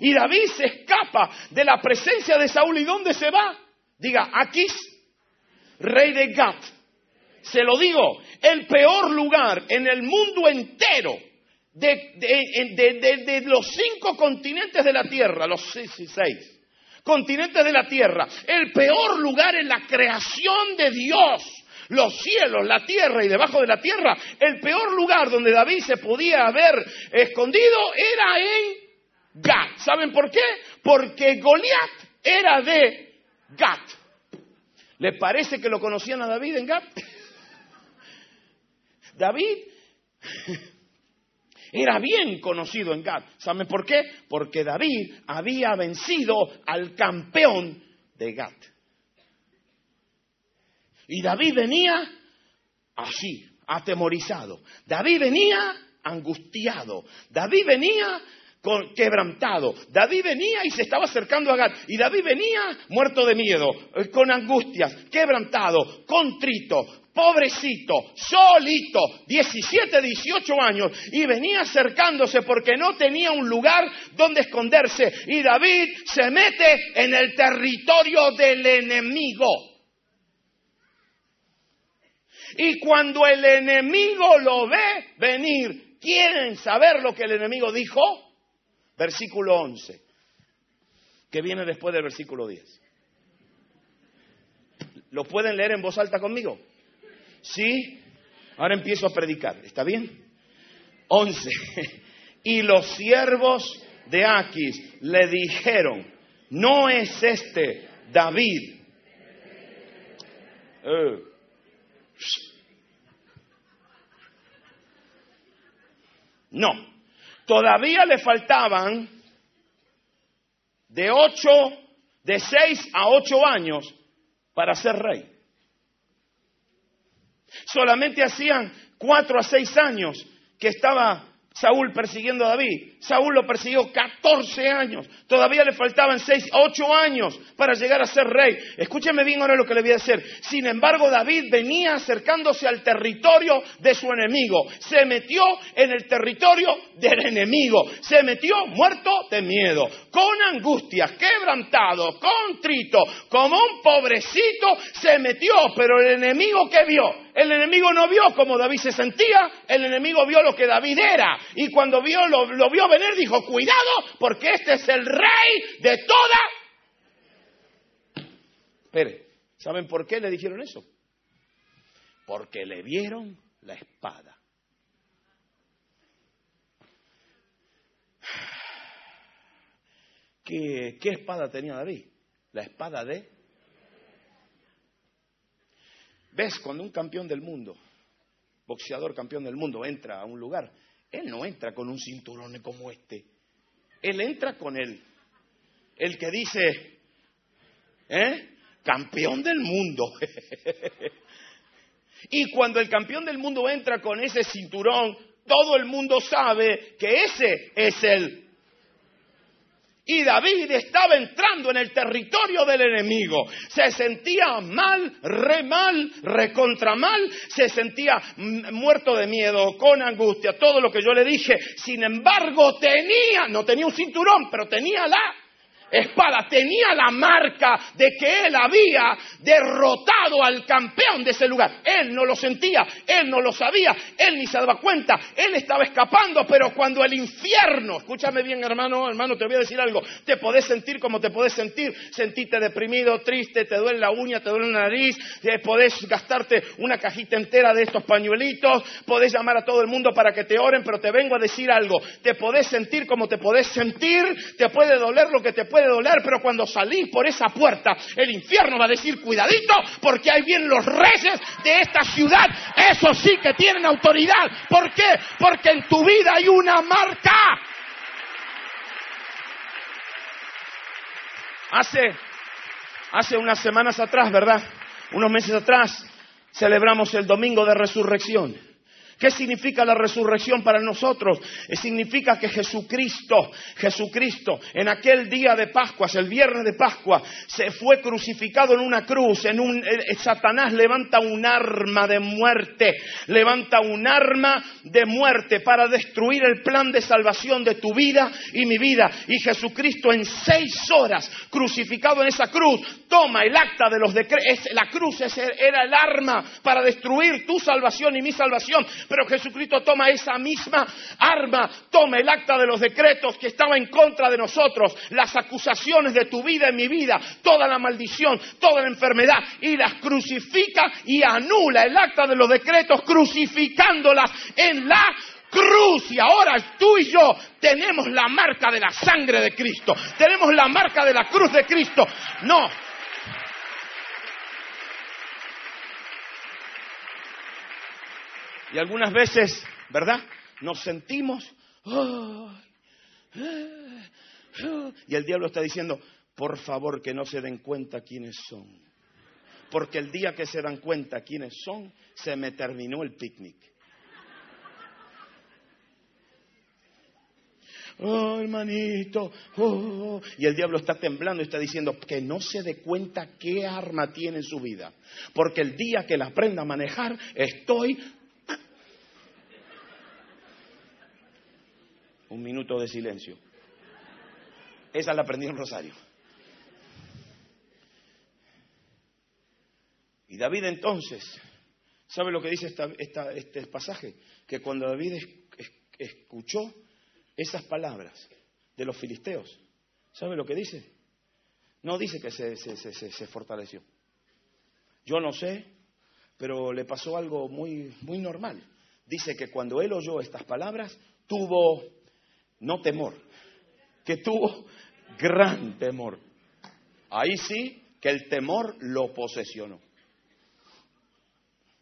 Y David se escapa de la presencia de Saúl. ¿Y dónde se va? Diga, Aquis, rey de Gat. Se lo digo, el peor lugar en el mundo entero de, los cinco continentes de la Tierra, los seis, seis continentes de la Tierra, el peor lugar en la creación de Dios, los cielos, la tierra y debajo de la tierra, el peor lugar donde David se podía haber escondido era en Gat. ¿Saben por qué? Porque Goliat era de Gat. ¿Le parece que lo conocían a David en Gat? David era bien conocido en Gad. ¿Saben por qué? Porque David había vencido al campeón de Gad. Y David venía así, atemorizado. David venía angustiado. David venía quebrantado. David venía y se estaba acercando a Gad. Y David venía muerto de miedo, eh, con angustias, quebrantado, contrito, pobrecito, solito, 17, 18 años, y venía acercándose porque no tenía un lugar donde esconderse. Y David se mete en el territorio del enemigo. Y cuando el enemigo lo ve venir, ¿quieren saber lo que el enemigo dijo? Versículo 11, que viene después del versículo 10. ¿Lo pueden leer en voz alta conmigo? ¿Sí? Ahora empiezo a predicar. ¿Está bien? 11. Y los siervos de Aquis le dijeron, no es este David. Eh. No, todavía le faltaban de ocho, de seis a ocho años para ser rey. Solamente hacían cuatro a seis años que estaba Saúl persiguiendo a David. Saúl lo persiguió 14 años. Todavía le faltaban 6, 8 años para llegar a ser rey. Escúcheme bien ahora lo que le voy a decir. Sin embargo, David venía acercándose al territorio de su enemigo. Se metió en el territorio del enemigo. Se metió muerto de miedo, con angustias, quebrantado, contrito, como un pobrecito se metió. Pero el enemigo que vio, el enemigo no vio cómo David se sentía, el enemigo vio lo que David era. Y cuando vio, lo, vio venir, dijo, cuidado, porque este es el rey de toda... Espere, ¿saben por qué le dijeron eso? Porque le vieron la espada. ¿Qué, ¿Qué, espada tenía David? La espada de... ¿Ves? Cuando un campeón del mundo, boxeador campeón del mundo, entra a un lugar, él no entra con un cinturón como este. Él entra con él. El que dice, ¿eh? Campeón del mundo. y cuando el campeón del mundo entra con ese cinturón, todo el mundo sabe que ese es el y David estaba entrando en el territorio del enemigo. Se sentía mal, re mal, recontra mal. Se sentía muerto de miedo, con angustia, todo lo que yo le dije. Sin embargo, tenía, no tenía un cinturón, pero tenía la espada, tenía la marca de que él había derrotado al campeón de ese lugar. Él no lo sentía, él no lo sabía, él ni se daba cuenta, él estaba escapando, pero cuando el infierno, escúchame bien hermano, hermano, te voy a decir algo, te podés sentir como te podés sentir, sentirte deprimido, triste, te duele la uña, te duele la nariz, eh, podés gastarte una cajita entera de estos pañuelitos, podés llamar a todo el mundo para que te oren, pero te vengo a decir algo, te podés sentir como te podés sentir, te puede doler lo que te puede doler, pero cuando salís por esa puerta, el infierno va a decir, cuidadito, porque ahí vienen los reyes de esta ciudad. Eso sí que tienen autoridad. ¿Por qué? Porque en tu vida hay una marca. Hace, hace unas semanas atrás, ¿verdad? Unos meses atrás, celebramos el Domingo de Resurrección. ¿Qué significa la resurrección para nosotros? Eh, significa que Jesucristo, Jesucristo, en aquel día de Pascua, el viernes de Pascua, se fue crucificado en una cruz. En un, eh, eh, Satanás levanta un arma de muerte, levanta un arma de muerte para destruir el plan de salvación de tu vida y mi vida. Y Jesucristo en seis horas, crucificado en esa cruz, toma el acta de los decretos. La cruz era el arma para destruir tu salvación y mi salvación pero Jesucristo toma esa misma arma, toma el acta de los decretos que estaba en contra de nosotros, las acusaciones de tu vida y mi vida, toda la maldición, toda la enfermedad, y las crucifica y anula el acta de los decretos crucificándolas en la cruz y ahora tú y yo tenemos la marca de la sangre de Cristo, tenemos la marca de la cruz de Cristo. No, Y algunas veces, ¿verdad? Nos sentimos... y el diablo está diciendo, por favor que no se den cuenta quiénes son. Porque el día que se dan cuenta quiénes son, se me terminó el picnic. oh hermanito, oh. y el diablo está temblando y está diciendo que no se dé cuenta qué arma tiene en su vida, porque el día que la aprenda a manejar estoy... Un minuto de silencio. Esa la aprendí en Rosario. Y David entonces, ¿sabe lo que dice este pasaje? Que cuando David escuchó esas palabras de los filisteos, ¿sabe lo que dice? No dice que se, fortaleció. Yo no sé, pero le pasó algo muy normal. Dice que cuando él oyó estas palabras, tuvo, no temor, que tuvo gran temor. Ahí sí que el temor lo posesionó.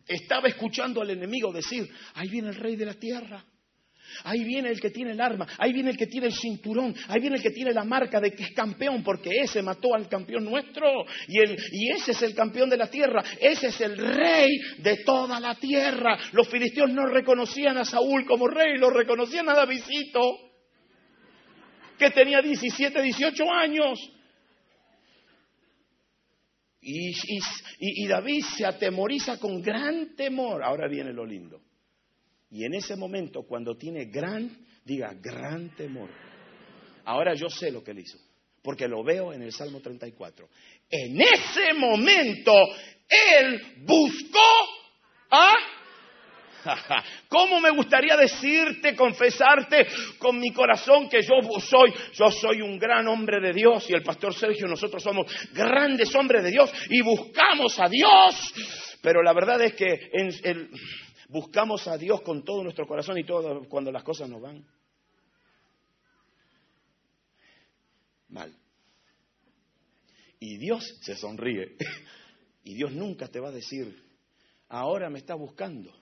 Estaba escuchando al enemigo decir, ahí viene el rey de la tierra. Ahí viene el que tiene el arma, ahí viene el que tiene el cinturón, ahí viene el que tiene la marca de que es campeón, porque ese mató al campeón nuestro. Y, y ese es el campeón de la tierra, ese es el rey de toda la tierra. Los filisteos no reconocían a Saúl como rey, lo reconocían a Davidito, que tenía 17, 18 años. Y, David se atemoriza con gran temor. Ahora viene lo lindo. Y en ese momento, cuando tiene gran, diga, gran temor. Ahora yo sé lo que él hizo, porque lo veo en el Salmo 34. En ese momento, él buscó a ¿Cómo me gustaría decirte, confesarte con mi corazón que yo soy, yo soy un gran hombre de Dios y el pastor Sergio, nosotros somos grandes hombres de Dios y buscamos a Dios? Pero la verdad es que buscamos a Dios con todo nuestro corazón y todo cuando las cosas nos van mal. Y Dios se sonríe. Y Dios nunca te va a decir, ahora me está buscando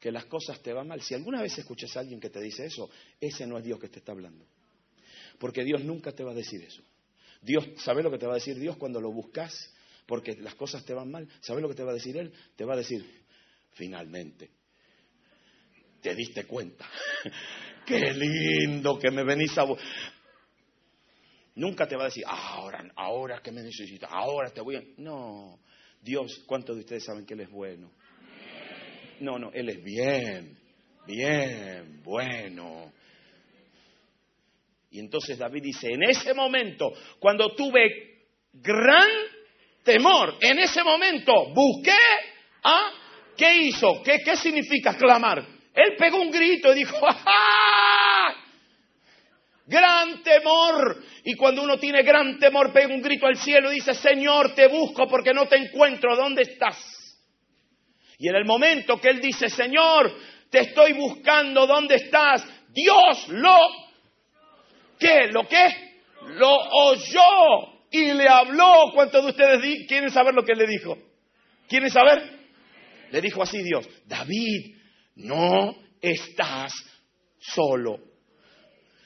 que las cosas te van mal. Si alguna vez escuchas a alguien que te dice eso, ese no es Dios que te está hablando. Porque Dios nunca te va a decir eso. Dios, ¿sabes lo que te va a decir Dios cuando lo buscas? Porque las cosas te van mal. ¿Sabes lo que te va a decir Él? Te va a decir, finalmente, te diste cuenta. Qué lindo que me venís a... Nunca te va a decir, ahora, ahora que me necesitas, ahora te voy a... No, Dios, ¿cuántos de ustedes saben que Él es bueno? No, no, Él es bien, bien, bueno. Y entonces David dice, en ese momento, cuando tuve gran temor, en ese momento busqué a... ¿Qué hizo? ¿Qué, qué significa clamar? Él pegó un grito y dijo, ¡Ah! Gran temor. Y cuando uno tiene gran temor, pega un grito al cielo y dice, Señor, te busco porque no te encuentro. ¿Dónde estás? Y en el momento que él dice, Señor, te estoy buscando, ¿dónde estás? Dios lo, ¿qué? ¿Lo qué? Lo oyó y le habló. ¿Cuántos de ustedes quieren saber lo que le dijo? ¿Quieren saber? Le dijo así Dios, David, no estás solo.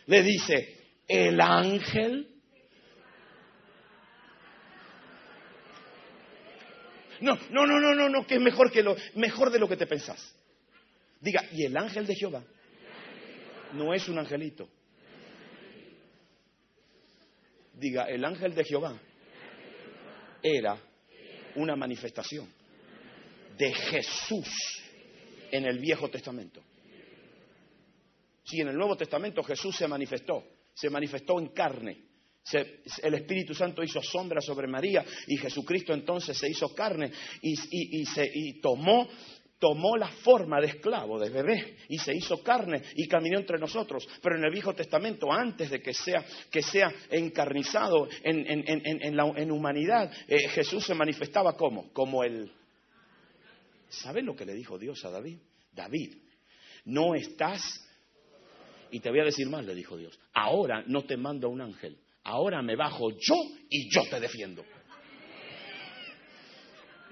Le dice, el ángel No, no, no, no, no, no, que es mejor, que lo, mejor de lo que te pensás. Diga, y el ángel de Jehová no es un angelito. Diga, el ángel de Jehová era una manifestación de Jesús en el Viejo Testamento. Sí, en el Nuevo Testamento Jesús se manifestó, se manifestó en carne el Espíritu Santo hizo sombra sobre María y Jesucristo entonces se hizo carne y, se, tomó, tomó la forma de esclavo, de bebé, y se hizo carne y caminó entre nosotros. Pero en el Viejo Testamento, antes de que sea, que sea encarnizado en, en, la, humanidad, eh, Jesús se manifestaba como, el... ¿Sabes lo que le dijo Dios a David? David, no estás... Y te voy a decir más, le dijo Dios, ahora no te mando un ángel, ahora me bajo yo y yo te defiendo.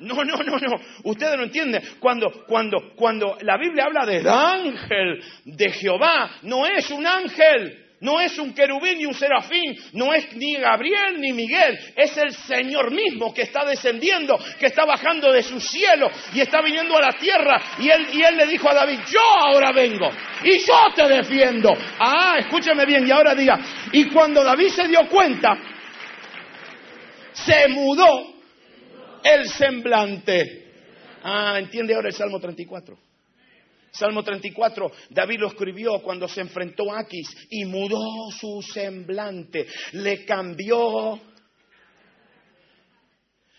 No, no, no, no. Ustedes no entienden. Cuando, cuando, cuando la Biblia habla del ángel de Jehová, no es un ángel No es un querubín ni un serafín, no es ni Gabriel ni Miguel, es el Señor mismo que está descendiendo, que está bajando de su cielo y está viniendo a la tierra. Y él, y él le dijo a David, yo ahora vengo y yo te defiendo. Ah, escúcheme bien y ahora diga, y cuando David se dio cuenta, se mudó el semblante. Ah, entiende ahora el Salmo 34. Salmo 34, David lo escribió cuando se enfrentó a Aquis y mudó su semblante, le cambió.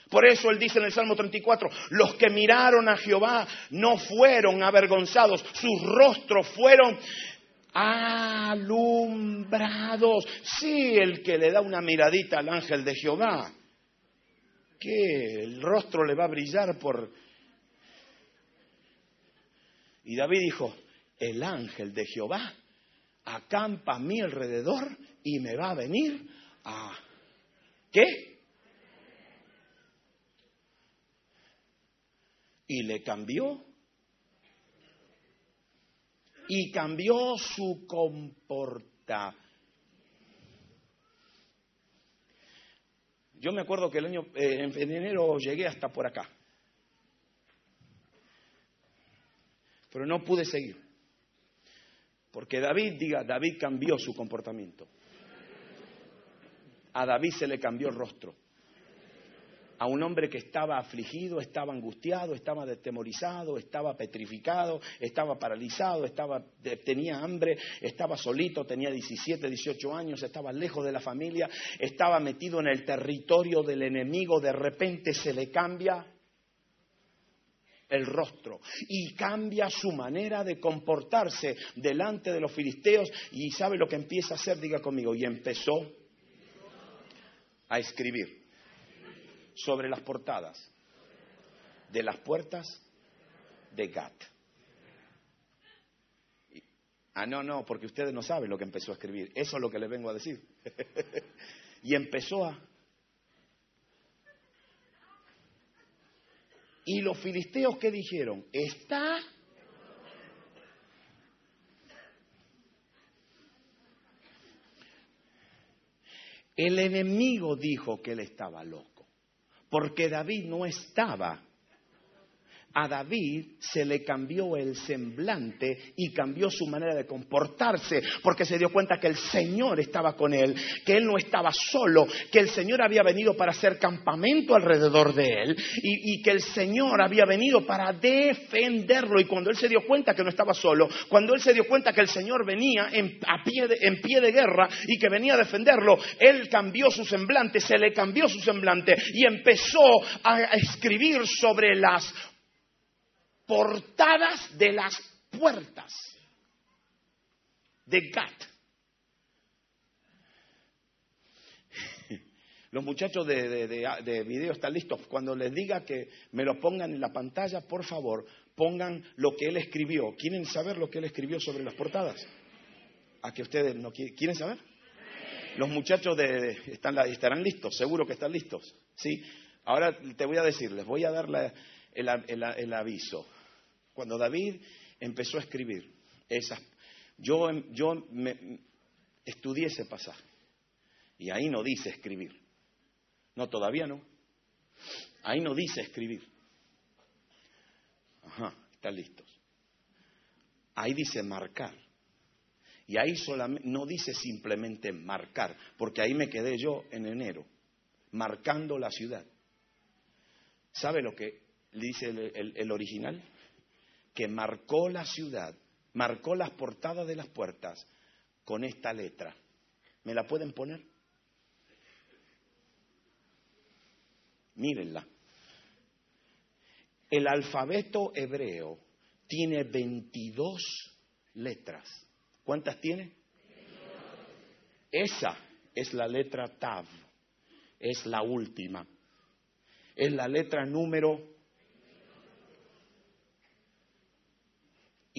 Por eso él dice en el Salmo 34, los que miraron a Jehová no fueron avergonzados, sus rostros fueron alumbrados. Sí, el que le da una miradita al ángel de Jehová, que el rostro le va a brillar por y David dijo, el ángel de Jehová acampa a mi alrededor y me va a venir a... ¿Qué? Y le cambió. Y cambió su comporta. Yo me acuerdo que el año, eh, en enero llegué hasta por acá. Pero no pude seguir. Porque David, diga, David cambió su comportamiento. A David se le cambió el rostro. A un hombre que estaba afligido, estaba angustiado, estaba detemorizado, estaba petrificado, estaba paralizado, estaba, tenía hambre, estaba solito, tenía 17, 18 años, estaba lejos de la familia, estaba metido en el territorio del enemigo, de repente se le cambia el rostro y cambia su manera de comportarse delante de los filisteos y sabe lo que empieza a hacer, diga conmigo, y empezó a escribir sobre las portadas de las puertas de Gat. Ah, no, no, porque ustedes no saben lo que empezó a escribir. Eso es lo que les vengo a decir. y empezó a Y los filisteos que dijeron, está... El enemigo dijo que él estaba loco, porque David no estaba a David se le cambió el semblante y cambió su manera de comportarse, porque se dio cuenta que el Señor estaba con él, que él no estaba solo, que el Señor había venido para hacer campamento alrededor de él y, que el Señor había venido para defenderlo. Y cuando él se dio cuenta que no estaba solo, cuando él se dio cuenta que el Señor venía en, pie, de, en pie de guerra y que venía a defenderlo, él cambió su semblante, se le cambió su semblante y empezó a escribir sobre las portadas de las puertas de Gat. Los muchachos de, de, video están listos. Cuando les diga que me lo pongan en la pantalla, por favor, pongan lo que él escribió. ¿Quieren saber lo que él escribió sobre las portadas? ¿A que ustedes no quieren saber? Los muchachos de, están, estarán listos, seguro que están listos. ¿sí? Ahora te voy a decir, les voy a dar el aviso cuando David empezó a escribir esas, yo, yo estudié ese pasaje y ahí no dice escribir. No, todavía no. Ahí no dice escribir. Ajá, están listos. Ahí dice marcar. Y ahí solamente, no dice simplemente marcar, porque ahí me quedé yo en enero, marcando la ciudad. ¿Sabe lo que dice el original? Que marcó la ciudad, marcó las portadas de las puertas con esta letra. ¿Me la pueden poner? Mírenla. El alfabeto hebreo tiene 22 letras. ¿Cuántas tiene? Esa es la letra Tav. Es la última. Es la letra número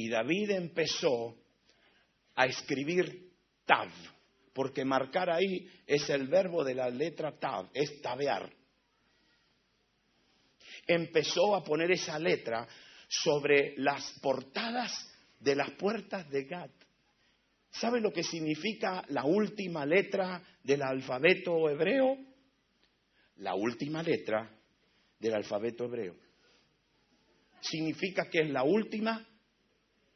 Y David empezó a escribir Tav, porque marcar ahí es el verbo de la letra Tav, es tabear. Empezó a poner esa letra sobre las portadas de las puertas de Gad. ¿Sabe lo que significa la última letra del alfabeto hebreo? La última letra del alfabeto hebreo. Significa que es la última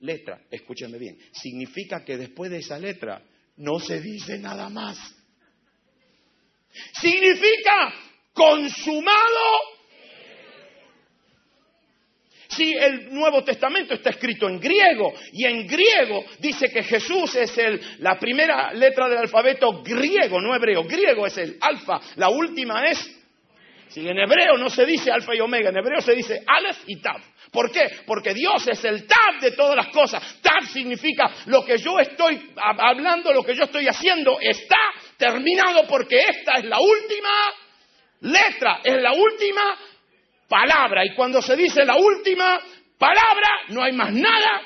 letra. Escúchenme bien. Significa que después de esa letra no se dice nada más. Significa consumado si el Nuevo Testamento está escrito en griego y en griego dice que Jesús es el, la primera letra del alfabeto griego, no hebreo, griego es el alfa, la última es, si en hebreo no se dice alfa y omega, en hebreo se dice aleph y tav. ¿Por qué? Porque Dios es el tav de todas las cosas. Tav significa lo que yo estoy hablando, lo que yo estoy haciendo está terminado porque esta es la última letra, es la última palabra. Y cuando se dice la última palabra, no hay más nada.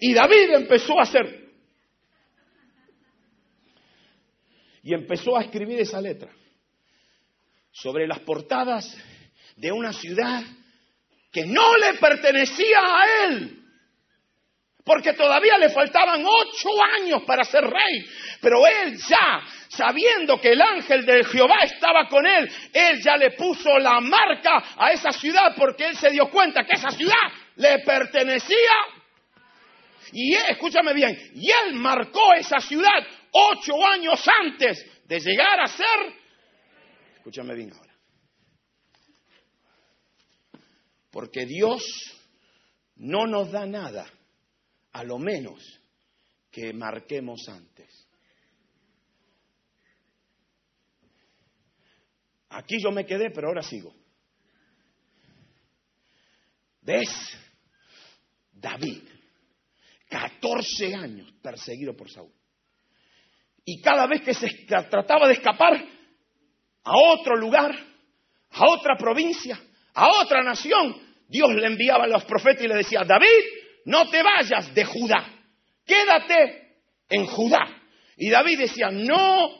Y David empezó a hacer. Y empezó a escribir esa letra sobre las portadas de una ciudad que no le pertenecía a él. Porque todavía le faltaban ocho años para ser rey. Pero él ya sabiendo que el ángel de Jehová estaba con él, él ya le puso la marca a esa ciudad porque él se dio cuenta que esa ciudad le pertenecía. Y escúchame bien, y él marcó esa ciudad ocho años antes de llegar a ser, escúchame bien ahora, porque Dios no nos da nada, a lo menos que marquemos antes. Aquí yo me quedé, pero ahora sigo. ¿Ves? David, 14 años perseguido por Saúl. Y cada vez que se trataba de escapar a otro lugar, a otra provincia, a otra nación, Dios le enviaba a los profetas y le decía, David, no te vayas de Judá, quédate en Judá. Y David decía, no,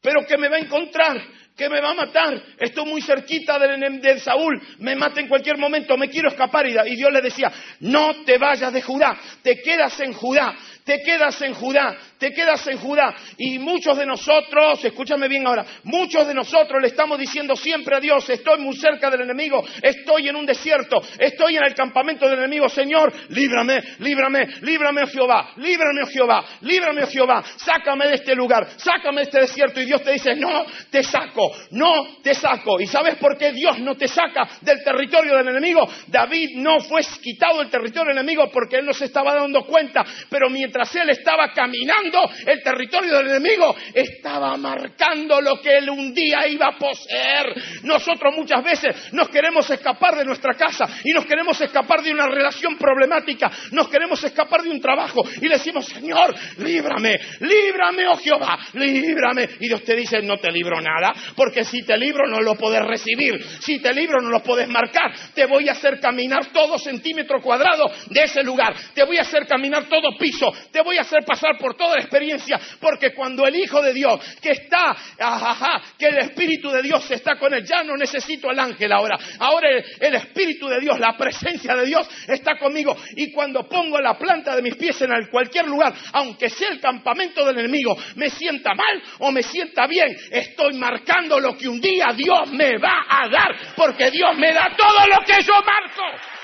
pero que me va a encontrar que me va a matar, estoy muy cerquita de, Saúl, me mata en cualquier momento, me quiero escapar. Y Dios le decía, no te vayas de Judá, te quedas en Judá, te quedas en Judá, te quedas en Judá. Y muchos de nosotros, escúchame bien ahora, muchos de nosotros le estamos diciendo siempre a Dios, estoy muy cerca del enemigo, estoy en un desierto, estoy en el campamento del enemigo, Señor, líbrame, líbrame, líbrame, oh Jehová, líbrame, oh Jehová, líbrame, oh Jehová, sácame de este lugar, sácame de este desierto. Y Dios te dice, no, te saco, no te saco. ¿Y sabes por qué Dios no te saca del territorio del enemigo? David no fue quitado del territorio del enemigo porque él no se estaba dando cuenta, pero mientras él estaba caminando el territorio del enemigo, estaba marcando lo que él un día iba a poseer. Nosotros muchas veces nos queremos escapar de nuestra casa y nos queremos escapar de una relación problemática, nos queremos escapar de un trabajo y le decimos, Señor, líbrame, líbrame, oh Jehová, líbrame. Y Dios te dice, no te libro nada, porque si te libro no lo puedes recibir, si te libro no lo puedes marcar, te voy a hacer caminar todo centímetro cuadrado de ese lugar, te voy a hacer caminar todo piso, te voy a hacer pasar por toda la experiencia, porque cuando el Hijo de Dios, que está, ajaja, que el Espíritu de Dios está con él, ya no necesito al ángel ahora, ahora el, Espíritu de Dios, la presencia de Dios está conmigo, y cuando pongo la planta de mis pies en cualquier lugar, aunque sea el campamento del enemigo, me sienta mal o me sienta bien, estoy marcando lo que un día Dios me va a dar, porque Dios me da todo lo que yo marco.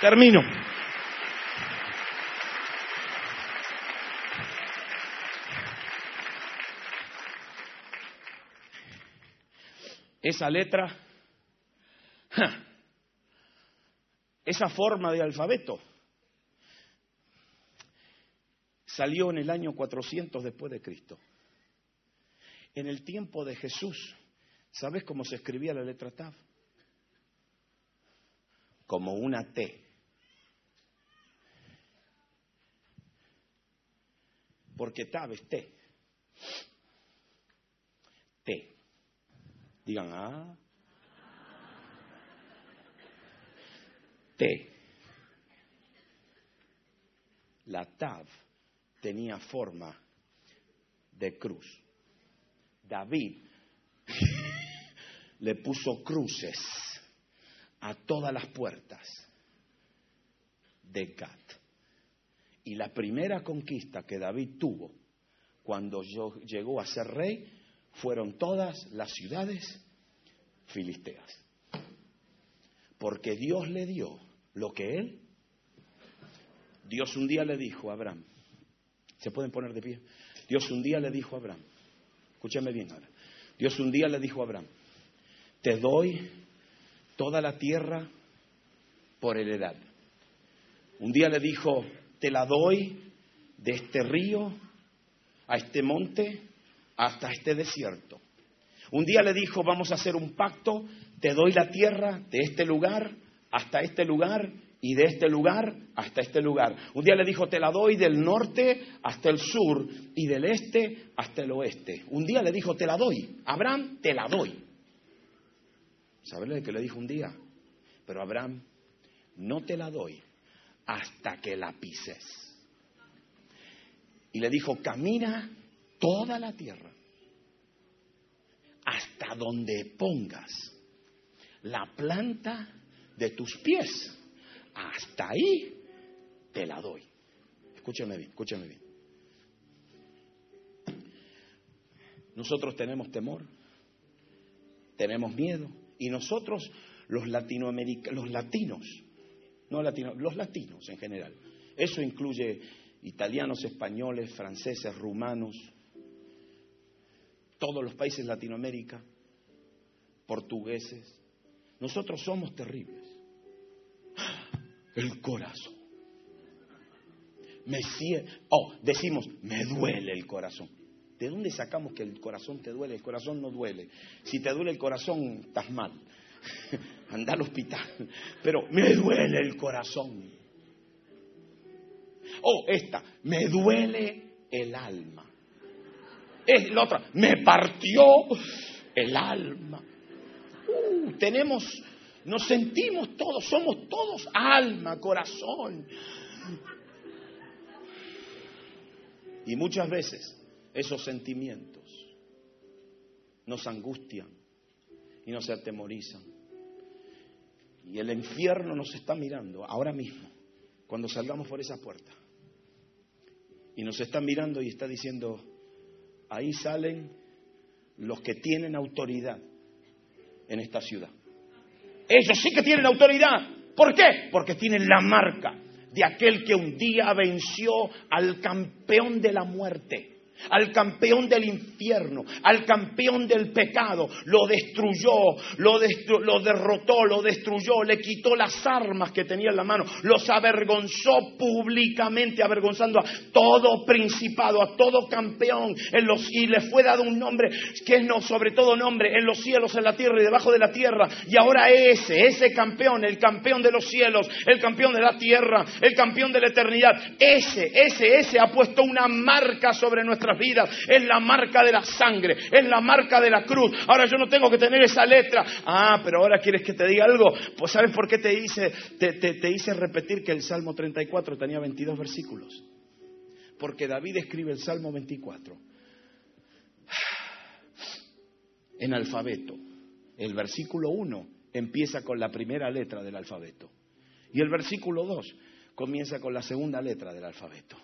Termino. Esa letra, esa forma de alfabeto, salió en el año 400 después de Cristo. En el tiempo de Jesús, ¿sabes cómo se escribía la letra Tav? Como una T. Porque Tav es T. T. Digan, ah. T. La Tav tenía forma de cruz. David le puso cruces a todas las puertas de Gat. Y la primera conquista que David tuvo cuando llegó a ser rey fueron todas las ciudades filisteas. Porque Dios le dio lo que él, Dios un día le dijo a Abraham, ¿se pueden poner de pie? Dios un día le dijo a Abraham, escúchame bien ahora, Dios un día le dijo a Abraham, te doy toda la tierra por heredad. Un día le dijo, te la doy de este río a este monte hasta este desierto. Un día le dijo, vamos a hacer un pacto, te doy la tierra de este lugar hasta este lugar y de este lugar hasta este lugar. Un día le dijo, te la doy del norte hasta el sur y del este hasta el oeste. Un día le dijo, te la doy. Abraham, te la doy. ¿Sabes lo que le dijo un día? Pero Abraham, no te la doy hasta que la pises. Y le dijo, camina toda la tierra hasta donde pongas la planta de tus pies. Hasta ahí te la doy. Escúchame bien, escúchame bien. Nosotros tenemos temor, tenemos miedo, y nosotros, los latinoamericanos, los latinos, no latinos, los latinos en general, eso incluye italianos, españoles, franceses, rumanos, todos los países de Latinoamérica, portugueses. Nosotros somos terribles. El corazón. Me oh, decimos, me duele el corazón. ¿De dónde sacamos que el corazón te duele? El corazón no duele. Si te duele el corazón, estás mal. Anda al hospital. Pero me duele el corazón. Oh, esta, me duele el alma. Es la otra, me partió el alma. Uh, tenemos, nos sentimos todos, somos todos alma, corazón. Y muchas veces esos sentimientos nos angustian y nos atemorizan. Y el infierno nos está mirando ahora mismo, cuando salgamos por esa puerta. Y nos está mirando y está diciendo, ahí salen los que tienen autoridad en esta ciudad. Ellos sí que tienen autoridad. ¿Por qué? Porque tienen la marca de aquel que un día venció al campeón de la muerte al campeón del infierno, al campeón del pecado, lo destruyó, lo, derrotó, lo destruyó, le quitó las armas que tenía en la mano, los avergonzó públicamente, avergonzando a todo principado, a todo campeón, en los, y le fue dado un nombre que es no, sobre todo nombre, en los cielos, en la tierra y debajo de la tierra. Y ahora ese, ese campeón, el campeón de los cielos, el campeón de la tierra, el campeón de la eternidad, ese, ese, ese ha puesto una marca sobre nuestra vidas. Es la marca de la sangre, es la marca de la cruz. Ahora yo no tengo que tener esa letra. Ah, pero ahora quieres que te diga algo. Pues ¿sabes por qué te hice, te, te hice repetir que el Salmo 34 tenía 22 versículos? Porque David escribe el Salmo 24 en alfabeto. El versículo 1 empieza con la primera letra del alfabeto. Y el versículo 2 comienza con la segunda letra del alfabeto.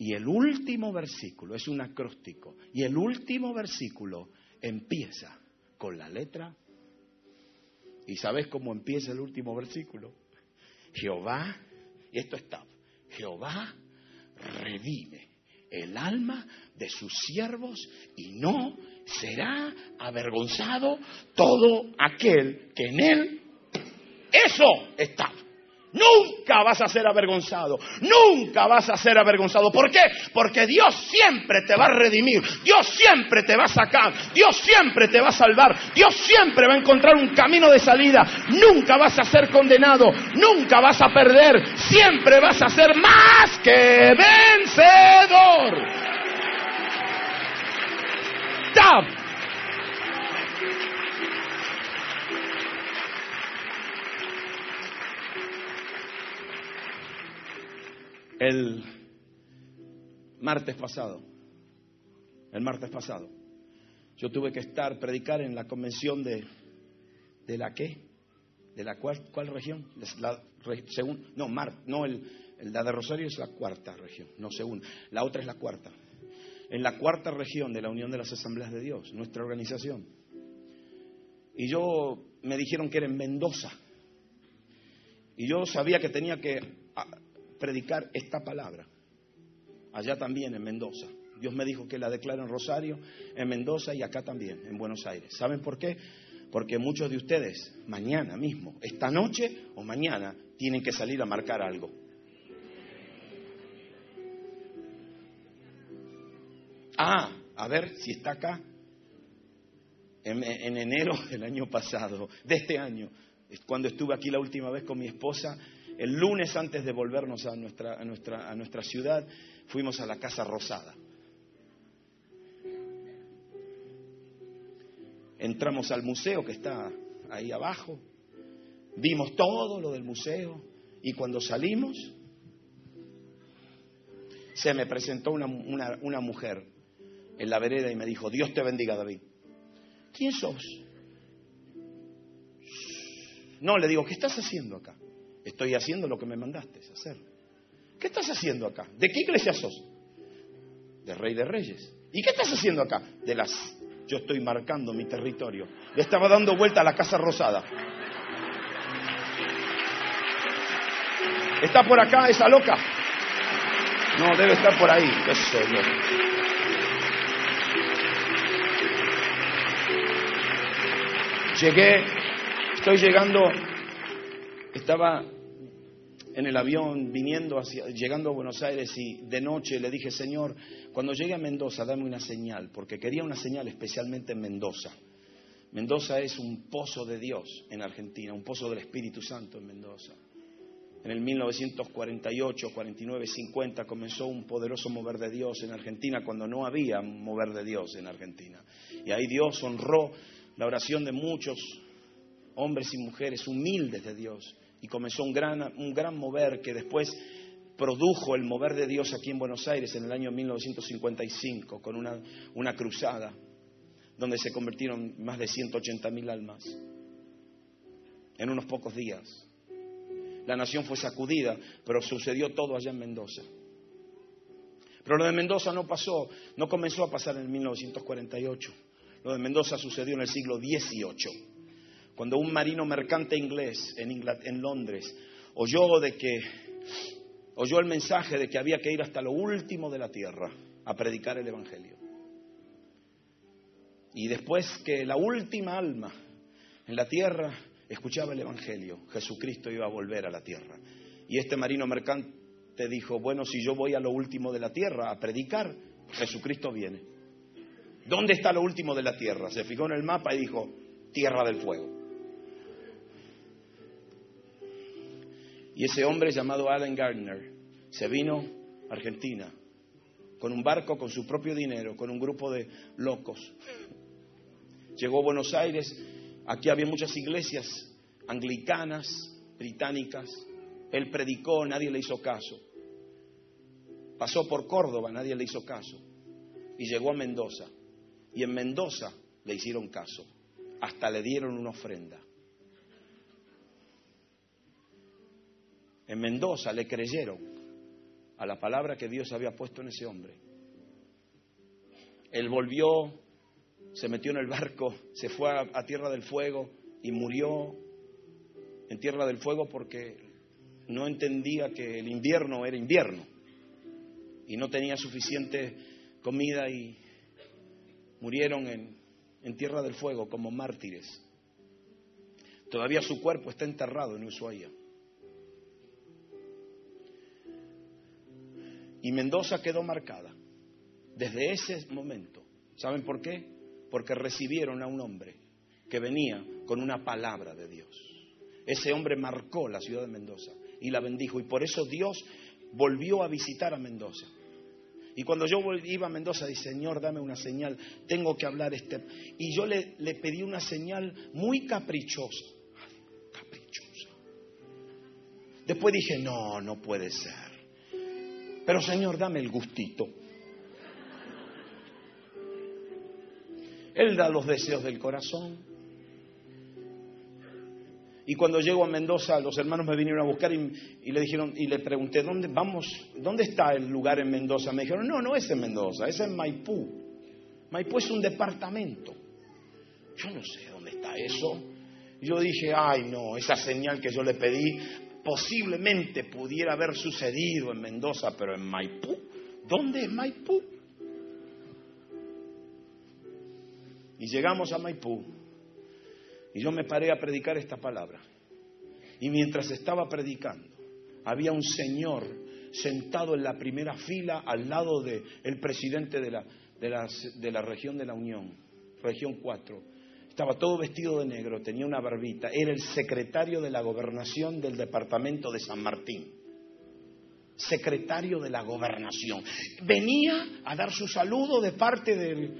Y el último versículo es un acróstico. Y el último versículo empieza con la letra. ¿Y sabes cómo empieza el último versículo? Jehová, y esto está, Jehová revive el alma de sus siervos y no será avergonzado todo aquel que en él eso está. Nunca vas a ser avergonzado. Nunca vas a ser avergonzado. ¿Por qué? Porque Dios siempre te va a redimir. Dios siempre te va a sacar. Dios siempre te va a salvar. Dios siempre va a encontrar un camino de salida. Nunca vas a ser condenado. Nunca vas a perder. Siempre vas a ser más que vencedor. El martes pasado, el martes pasado, yo tuve que estar, predicar en la convención de, ¿de la qué? ¿De la cual, cuál región? La, según, no, Mar, no el, la de Rosario es la cuarta región, no según. La otra es la cuarta. En la cuarta región de la Unión de las Asambleas de Dios, nuestra organización. Y yo me dijeron que era en Mendoza. Y yo sabía que tenía que predicar esta palabra. Allá también, en Mendoza. Dios me dijo que la declaro en Rosario, en Mendoza y acá también, en Buenos Aires. ¿Saben por qué? Porque muchos de ustedes, mañana mismo, esta noche o mañana, tienen que salir a marcar algo. Ah, a ver si está acá. En, enero del año pasado, de este año, cuando estuve aquí la última vez con mi esposa, el lunes antes de volvernos a nuestra, a nuestra, a nuestra ciudad, fuimos a la Casa Rosada. Entramos al museo que está ahí abajo, vimos todo lo del museo y cuando salimos se me presentó una, una, mujer en la vereda y me dijo, Dios te bendiga David. ¿Quién sos? No, le digo, ¿qué estás haciendo acá? Estoy haciendo lo que me mandaste hacer. ¿Qué estás haciendo acá? ¿De qué iglesia sos? De Rey de Reyes. ¿Y qué estás haciendo acá? De las yo estoy marcando mi territorio. Le estaba dando vuelta a la Casa Rosada. ¿Está por acá esa loca? No, debe estar por ahí. Llegué, estoy llegando, estaba en el avión viniendo hacia, llegando a Buenos Aires y de noche le dije, Señor, cuando llegue a Mendoza, dame una señal, porque quería una señal especialmente en Mendoza. Mendoza es un pozo de Dios en Argentina, un pozo del Espíritu Santo en Mendoza. En el 1948, 49, 50 comenzó un poderoso mover de Dios en Argentina cuando no había mover de Dios en Argentina. Y ahí Dios honró la oración de muchos hombres y mujeres humildes de Dios y comenzó un gran, un gran mover que después produjo el mover de Dios aquí en Buenos Aires en el año 1955 con una, una cruzada donde se convirtieron más de 180 mil almas en unos pocos días. La nación fue sacudida, pero sucedió todo allá en Mendoza. Pero lo de Mendoza no pasó, no comenzó a pasar en el 1948. Lo de Mendoza sucedió en el siglo XVIII cuando un marino mercante inglés en, Londres oyó de que oyó el mensaje de que había que ir hasta lo último de la tierra a predicar el evangelio. Y después que la última alma en la tierra escuchaba el evangelio, Jesucristo iba a volver a la tierra. Y este marino mercante dijo, bueno, si yo voy a lo último de la tierra a predicar, Jesucristo viene. ¿Dónde está lo último de la tierra? Se fijó en el mapa y dijo, tierra del fuego. Y ese hombre llamado Alan Gardner se vino a Argentina con un barco, con su propio dinero, con un grupo de locos. Llegó a Buenos Aires, aquí había muchas iglesias anglicanas, británicas. Él predicó, nadie le hizo caso. Pasó por Córdoba, nadie le hizo caso. Y llegó a Mendoza. Y en Mendoza le hicieron caso. Hasta le dieron una ofrenda. En Mendoza le creyeron a la palabra que Dios había puesto en ese hombre. Él volvió, se metió en el barco, se fue a, Tierra del Fuego y murió en Tierra del Fuego porque no entendía que el invierno era invierno y no tenía suficiente comida y murieron en, en Tierra del Fuego como mártires. Todavía su cuerpo está enterrado en Ushuaia. Y Mendoza quedó marcada desde ese momento. ¿Saben por qué? Porque recibieron a un hombre que venía con una palabra de Dios. Ese hombre marcó la ciudad de Mendoza y la bendijo. Y por eso Dios volvió a visitar a Mendoza. Y cuando yo iba a Mendoza, dije, Señor, dame una señal, tengo que hablar este. Y yo le, le pedí una señal muy caprichosa. Caprichosa. Después dije, no, no puede ser. Pero Señor, dame el gustito. Él da los deseos del corazón. Y cuando llego a Mendoza, los hermanos me vinieron a buscar y, le dijeron y le pregunté dónde vamos, dónde está el lugar en Mendoza. Me dijeron no, no es en Mendoza, es en Maipú. Maipú es un departamento. Yo no sé dónde está eso. Yo dije, ay no, esa señal que yo le pedí posiblemente pudiera haber sucedido en Mendoza, pero en Maipú. ¿Dónde es Maipú? Y llegamos a Maipú y yo me paré a predicar esta palabra. Y mientras estaba predicando, había un señor sentado en la primera fila al lado del presidente de la, de, la, región de la Unión, región 4. Estaba todo vestido de negro, tenía una barbita. Era el secretario de la gobernación del departamento de San Martín. Secretario de la gobernación. Venía a dar su saludo de parte del,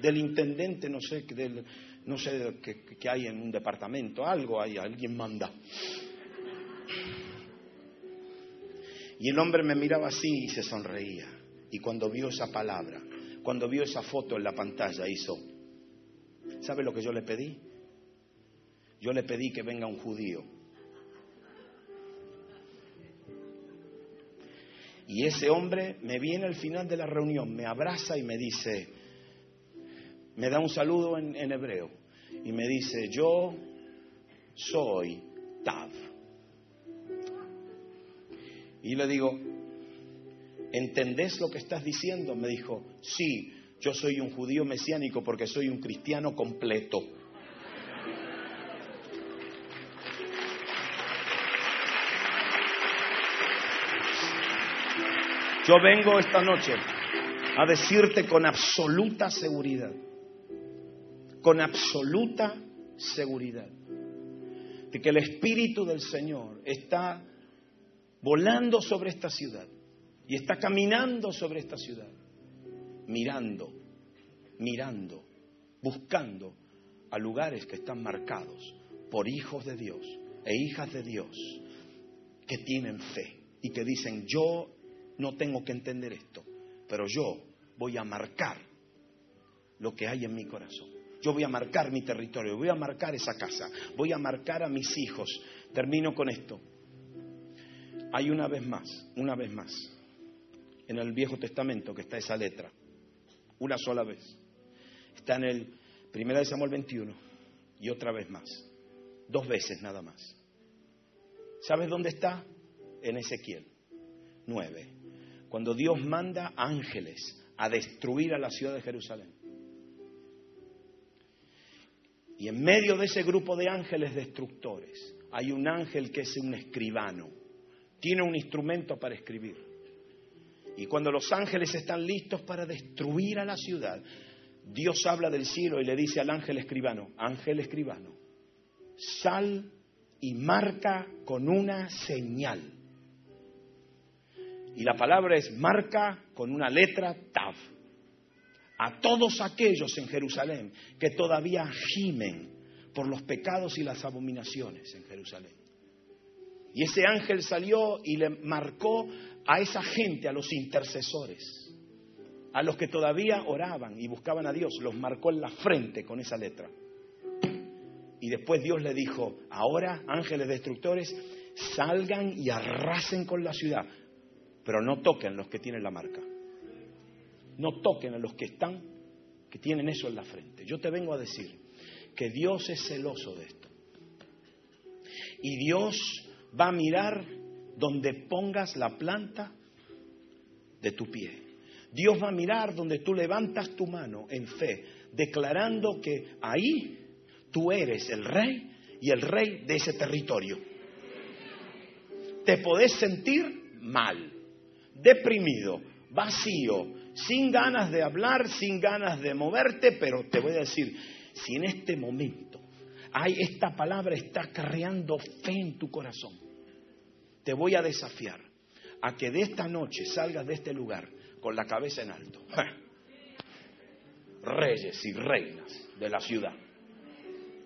del intendente, no sé, sé qué, hay en un departamento, algo hay, alguien manda. Y el hombre me miraba así y se sonreía. Y cuando vio esa palabra, cuando vio esa foto en la pantalla, hizo, ¿sabe lo que yo le pedí? Yo le pedí que venga un judío. Y ese hombre me viene al final de la reunión, me abraza y me dice, me da un saludo en, hebreo y me dice, yo soy Tav. Y le digo, ¿entendés lo que estás diciendo? Me dijo, sí, yo soy un judío mesiánico porque soy un cristiano completo. Yo vengo esta noche a decirte con absoluta seguridad con absoluta seguridad de que el Espíritu del Señor está volando sobre esta ciudad y está caminando sobre esta ciudad, mirando, mirando, buscando a lugares que están marcados por hijos de Dios e hijas de Dios que tienen fe y que dicen, yo no tengo que entender esto, pero yo voy a marcar lo que hay en mi corazón. Yo voy a marcar mi territorio, voy a marcar esa casa, voy a marcar a mis hijos. Termino con esto. Hay una vez más, una vez más, en el Viejo Testamento que está esa letra, una sola vez. Está en el 1 de Samuel 21 y otra vez más, dos veces nada más. ¿Sabes dónde está? En Ezequiel 9. Cuando Dios manda ángeles a destruir a la ciudad de Jerusalén. Y en medio de ese grupo de ángeles destructores hay un ángel que es un escribano. Tiene un instrumento para escribir. Y cuando los ángeles están listos para destruir a la ciudad, Dios habla del cielo y le dice al ángel escribano, ángel escribano, sal y marca con una señal. Y la palabra es marca con una letra Tav a todos aquellos en Jerusalén que todavía gimen por los pecados y las abominaciones en Jerusalén. Y ese ángel salió y le marcó a esa gente, a los intercesores, a los que todavía oraban y buscaban a Dios, los marcó en la frente con esa letra. Y después Dios le dijo, ahora ángeles destructores, salgan y arrasen con la ciudad, pero no toquen los que tienen la marca. No toquen a los que están, que tienen eso en la frente. Yo te vengo a decir que Dios es celoso de esto. Y Dios va a mirar donde pongas la planta de tu pie. Dios va a mirar donde tú levantas tu mano en fe, declarando que ahí tú eres el rey y el rey de ese territorio. Te podés sentir mal, deprimido, vacío, sin ganas de hablar, sin ganas de moverte, pero te voy a decir, si en este momento hay esta palabra está creando fe en tu corazón, te voy a desafiar a que de esta noche salgas de este lugar con la cabeza en alto. Reyes y reinas de la ciudad.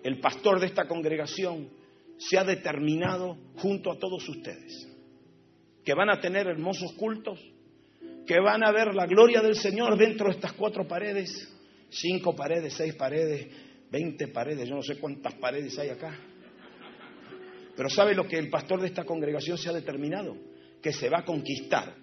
El pastor de esta congregación se ha determinado junto a todos ustedes que van a tener hermosos cultos, que van a ver la gloria del Señor dentro de estas cuatro paredes, cinco paredes, seis paredes, veinte paredes, yo no sé cuántas paredes hay acá. Pero ¿sabe lo que el pastor de esta congregación se ha determinado? Que se va a conquistar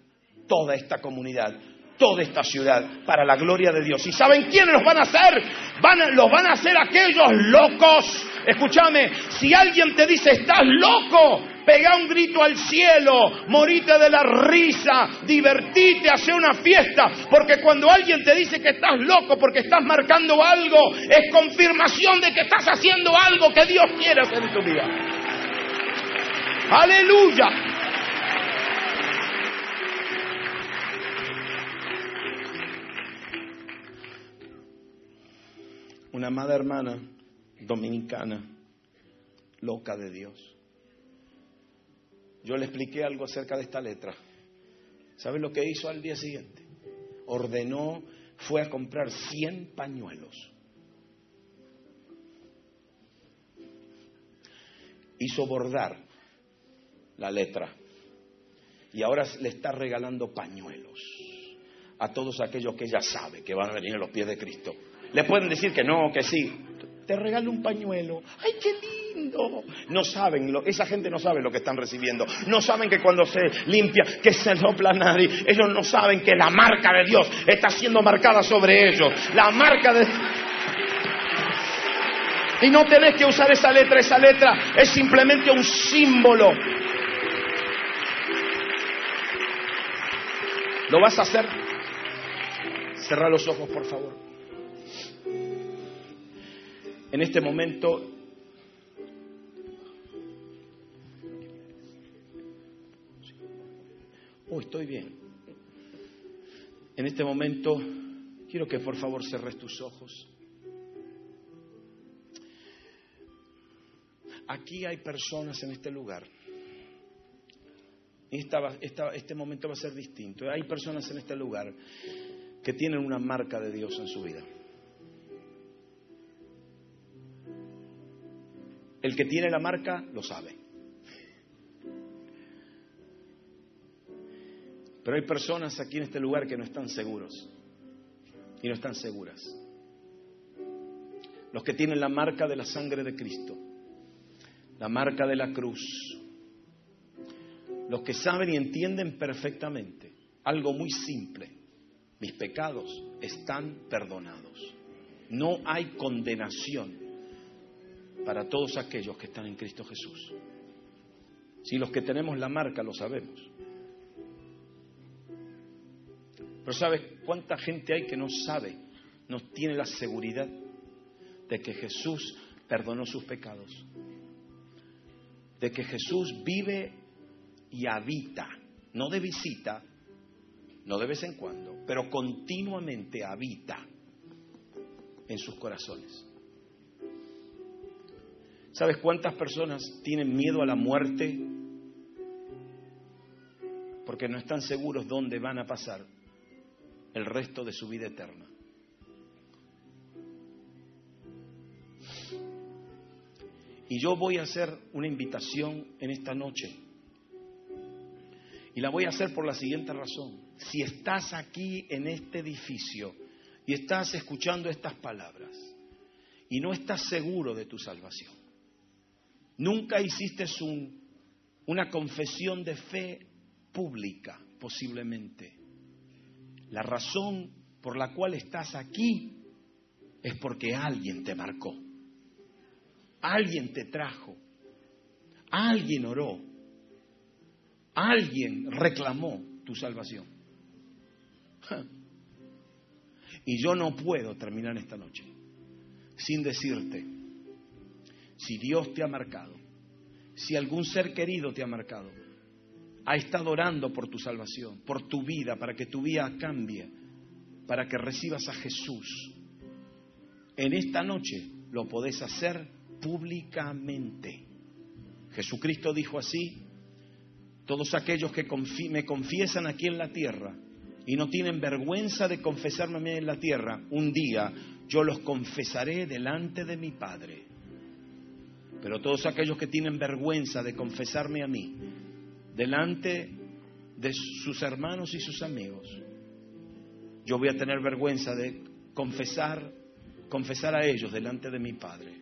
toda esta comunidad, toda esta ciudad para la gloria de Dios. ¿Y saben quiénes los van a hacer? Van los van a hacer aquellos locos. Escúchame, si alguien te dice, estás loco, pega un grito al cielo, morite de la risa, divertite, hace una fiesta, porque cuando alguien te dice que estás loco porque estás marcando algo, es confirmación de que estás haciendo algo que Dios quiere hacer en tu vida. Aleluya. una amada hermana dominicana, loca de Dios. Yo le expliqué algo acerca de esta letra. ¿Saben lo que hizo al día siguiente? Ordenó, fue a comprar 100 pañuelos. Hizo bordar la letra. Y ahora le está regalando pañuelos a todos aquellos que ella sabe que van a venir a los pies de Cristo. Le pueden decir que no, que sí. Te regalo un pañuelo. ¡Ay, qué lindo! No saben, lo, esa gente no sabe lo que están recibiendo. No saben que cuando se limpia, que se sopla nadie. Ellos no saben que la marca de Dios está siendo marcada sobre ellos. La marca de... Y no tenés que usar esa letra, esa letra es simplemente un símbolo. ¿Lo vas a hacer? Cerra los ojos, por favor. En este momento Oh, estoy bien. En este momento quiero que por favor cerres tus ojos. Aquí hay personas en este lugar. Este momento va a ser distinto. Hay personas en este lugar que tienen una marca de Dios en su vida. El que tiene la marca lo sabe. Pero hay personas aquí en este lugar que no están seguros y no están seguras. Los que tienen la marca de la sangre de Cristo, la marca de la cruz, los que saben y entienden perfectamente algo muy simple, mis pecados están perdonados. No hay condenación para todos aquellos que están en Cristo Jesús. Si los que tenemos la marca lo sabemos. Pero ¿sabes cuánta gente hay que no sabe, no tiene la seguridad de que Jesús perdonó sus pecados? De que Jesús vive y habita, no de visita, no de vez en cuando, pero continuamente habita en sus corazones. ¿Sabes cuántas personas tienen miedo a la muerte? Porque no están seguros dónde van a pasar el resto de su vida eterna. Y yo voy a hacer una invitación en esta noche. Y la voy a hacer por la siguiente razón. Si estás aquí en este edificio y estás escuchando estas palabras y no estás seguro de tu salvación, Nunca hiciste una confesión de fe pública, posiblemente. La razón por la cual estás aquí es porque alguien te marcó, alguien te trajo, alguien oró, alguien reclamó tu salvación. Y yo no puedo terminar esta noche sin decirte, si Dios te ha marcado, si algún ser querido te ha marcado, ha estado orando por tu salvación, por tu vida, para que tu vida cambie, para que recibas a Jesús, en esta noche lo podés hacer públicamente. Jesucristo dijo así, todos aquellos que me confiesan aquí en la tierra y no tienen vergüenza de confesarme a mí en la tierra, un día yo los confesaré delante de mi Padre. Pero todos aquellos que tienen vergüenza de confesarme a mí delante de sus hermanos y sus amigos, yo voy a tener vergüenza de confesar, confesar a ellos delante de mi Padre.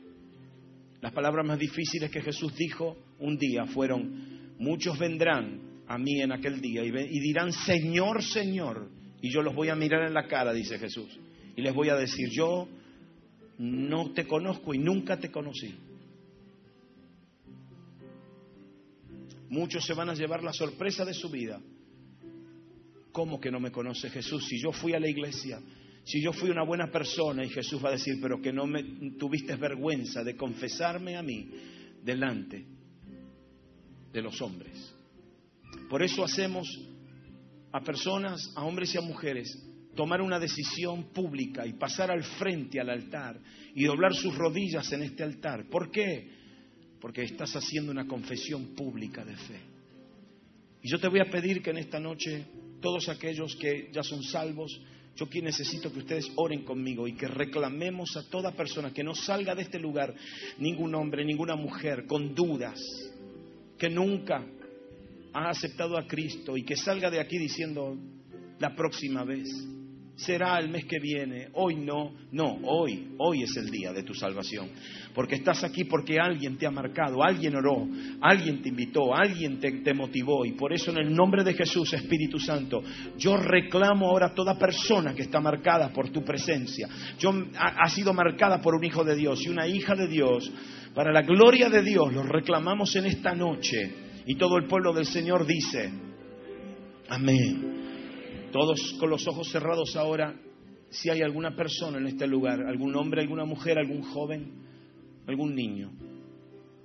Las palabras más difíciles que Jesús dijo un día fueron, muchos vendrán a mí en aquel día y, y dirán, Señor, Señor, y yo los voy a mirar en la cara, dice Jesús, y les voy a decir, yo no te conozco y nunca te conocí. Muchos se van a llevar la sorpresa de su vida. ¿Cómo que no me conoce Jesús? Si yo fui a la iglesia, si yo fui una buena persona y Jesús va a decir, pero que no me tuviste vergüenza de confesarme a mí delante de los hombres. Por eso hacemos a personas, a hombres y a mujeres, tomar una decisión pública y pasar al frente al altar y doblar sus rodillas en este altar. ¿Por qué? Porque estás haciendo una confesión pública de fe. Y yo te voy a pedir que en esta noche todos aquellos que ya son salvos, yo aquí necesito que ustedes oren conmigo y que reclamemos a toda persona que no salga de este lugar, ningún hombre, ninguna mujer, con dudas, que nunca ha aceptado a Cristo y que salga de aquí diciendo la próxima vez será el mes que viene, hoy no, no, hoy, hoy es el día de tu salvación. Porque estás aquí porque alguien te ha marcado, alguien oró, alguien te invitó, alguien te, motivó. Y por eso en el nombre de Jesús, Espíritu Santo, yo reclamo ahora a toda persona que está marcada por tu presencia. Yo ha, ha sido marcada por un hijo de Dios y una hija de Dios. Para la gloria de Dios, lo reclamamos en esta noche. Y todo el pueblo del Señor dice, amén. Todos con los ojos cerrados ahora, si hay alguna persona en este lugar, algún hombre, alguna mujer, algún joven, algún niño,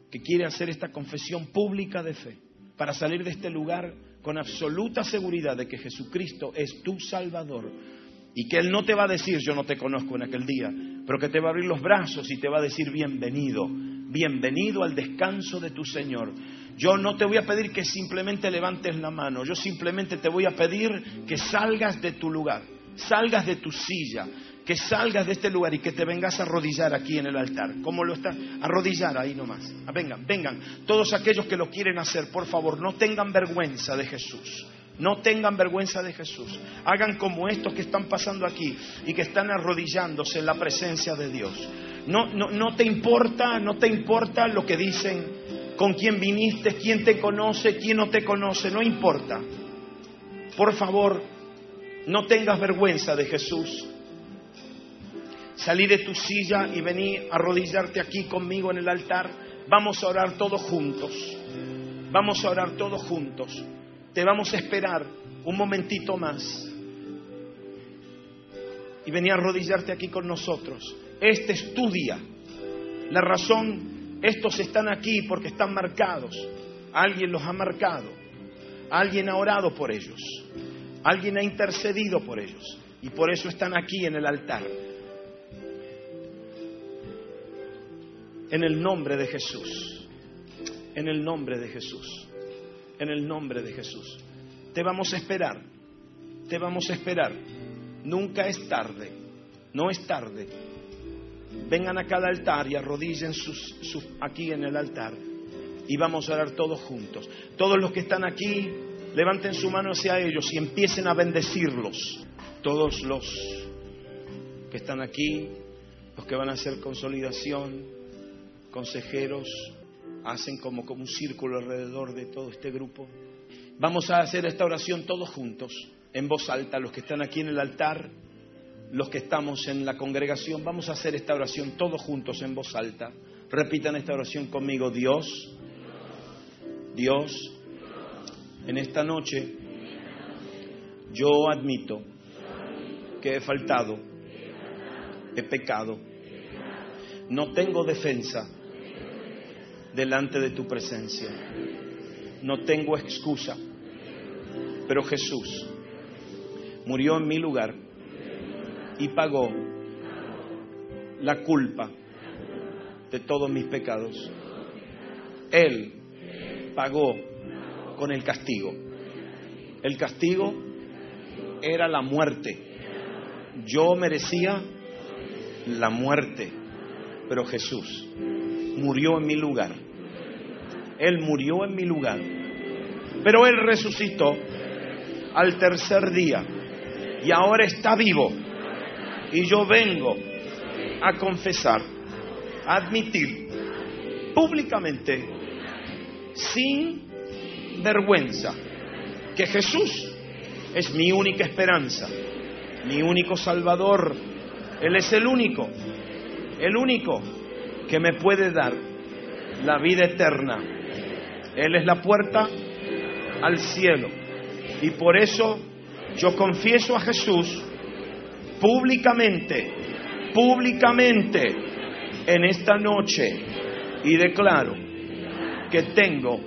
que quiere hacer esta confesión pública de fe, para salir de este lugar con absoluta seguridad de que Jesucristo es tu Salvador y que Él no te va a decir yo no te conozco en aquel día, pero que te va a abrir los brazos y te va a decir bienvenido, bienvenido al descanso de tu Señor. Yo no te voy a pedir que simplemente levantes la mano, yo simplemente te voy a pedir que salgas de tu lugar, salgas de tu silla, que salgas de este lugar y que te vengas a arrodillar aquí en el altar. ¿Cómo lo estás? Arrodillar ahí nomás. Ah, vengan, vengan. Todos aquellos que lo quieren hacer, por favor, no tengan vergüenza de Jesús. No tengan vergüenza de Jesús. Hagan como estos que están pasando aquí y que están arrodillándose en la presencia de Dios. No, no, no te importa, no te importa lo que dicen con quién viniste, quién te conoce, quién no te conoce, no importa. Por favor, no tengas vergüenza de Jesús. Salí de tu silla y vení a arrodillarte aquí conmigo en el altar. Vamos a orar todos juntos. Vamos a orar todos juntos. Te vamos a esperar un momentito más. Y vení a arrodillarte aquí con nosotros. Este es tu día. La razón estos están aquí porque están marcados. Alguien los ha marcado. Alguien ha orado por ellos. Alguien ha intercedido por ellos. Y por eso están aquí en el altar. En el nombre de Jesús. En el nombre de Jesús. En el nombre de Jesús. Te vamos a esperar. Te vamos a esperar. Nunca es tarde. No es tarde vengan a cada altar y arrodillen sus, aquí en el altar. Y vamos a orar todos juntos. Todos los que están aquí, levanten su mano hacia ellos y empiecen a bendecirlos. Todos los que están aquí, los que van a hacer consolidación, consejeros, hacen como, como un círculo alrededor de todo este grupo. Vamos a hacer esta oración todos juntos, en voz alta, los que están aquí en el altar los que estamos en la congregación, vamos a hacer esta oración todos juntos en voz alta. Repitan esta oración conmigo. Dios, Dios, en esta noche yo admito que he faltado, he pecado, no tengo defensa delante de tu presencia, no tengo excusa, pero Jesús murió en mi lugar y pagó la culpa de todos mis pecados. Él pagó con el castigo. El castigo era la muerte. Yo merecía la muerte, pero Jesús murió en mi lugar. Él murió en mi lugar. Pero Él resucitó al tercer día y ahora está vivo y yo vengo a confesar, a admitir públicamente, sin vergüenza, que Jesús es mi única esperanza, mi único Salvador. Él es el único, el único que me puede dar la vida eterna. Él es la puerta al cielo. Y por eso yo confieso a Jesús públicamente, públicamente en esta noche y declaro que tengo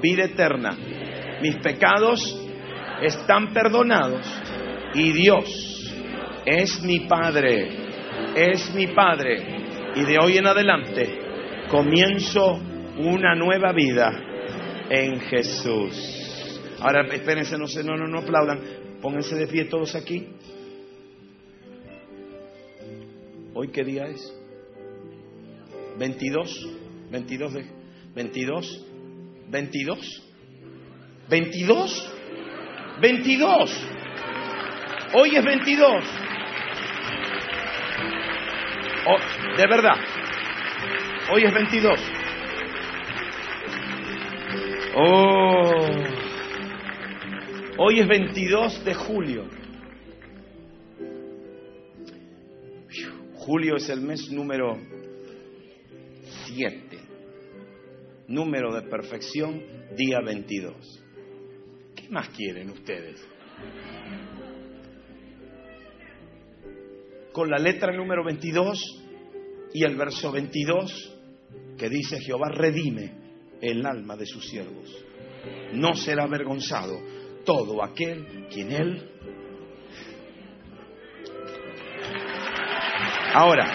vida eterna. Mis pecados están perdonados y Dios es mi Padre, es mi Padre. Y de hoy en adelante comienzo una nueva vida en Jesús. Ahora, espérense, no, no, no, aplaudan. Pónganse de pie todos aquí. ¿Hoy qué día es? 22, 22 de 22, 22, 22, 22. Hoy es 22. de verdad. Hoy es 22. Oh. Hoy es 22 de julio. Julio es el mes número 7. Número de perfección, día 22. ¿Qué más quieren ustedes? Con la letra número 22 y el verso 22 que dice Jehová redime el alma de sus siervos. No será avergonzado todo aquel quien él Ahora,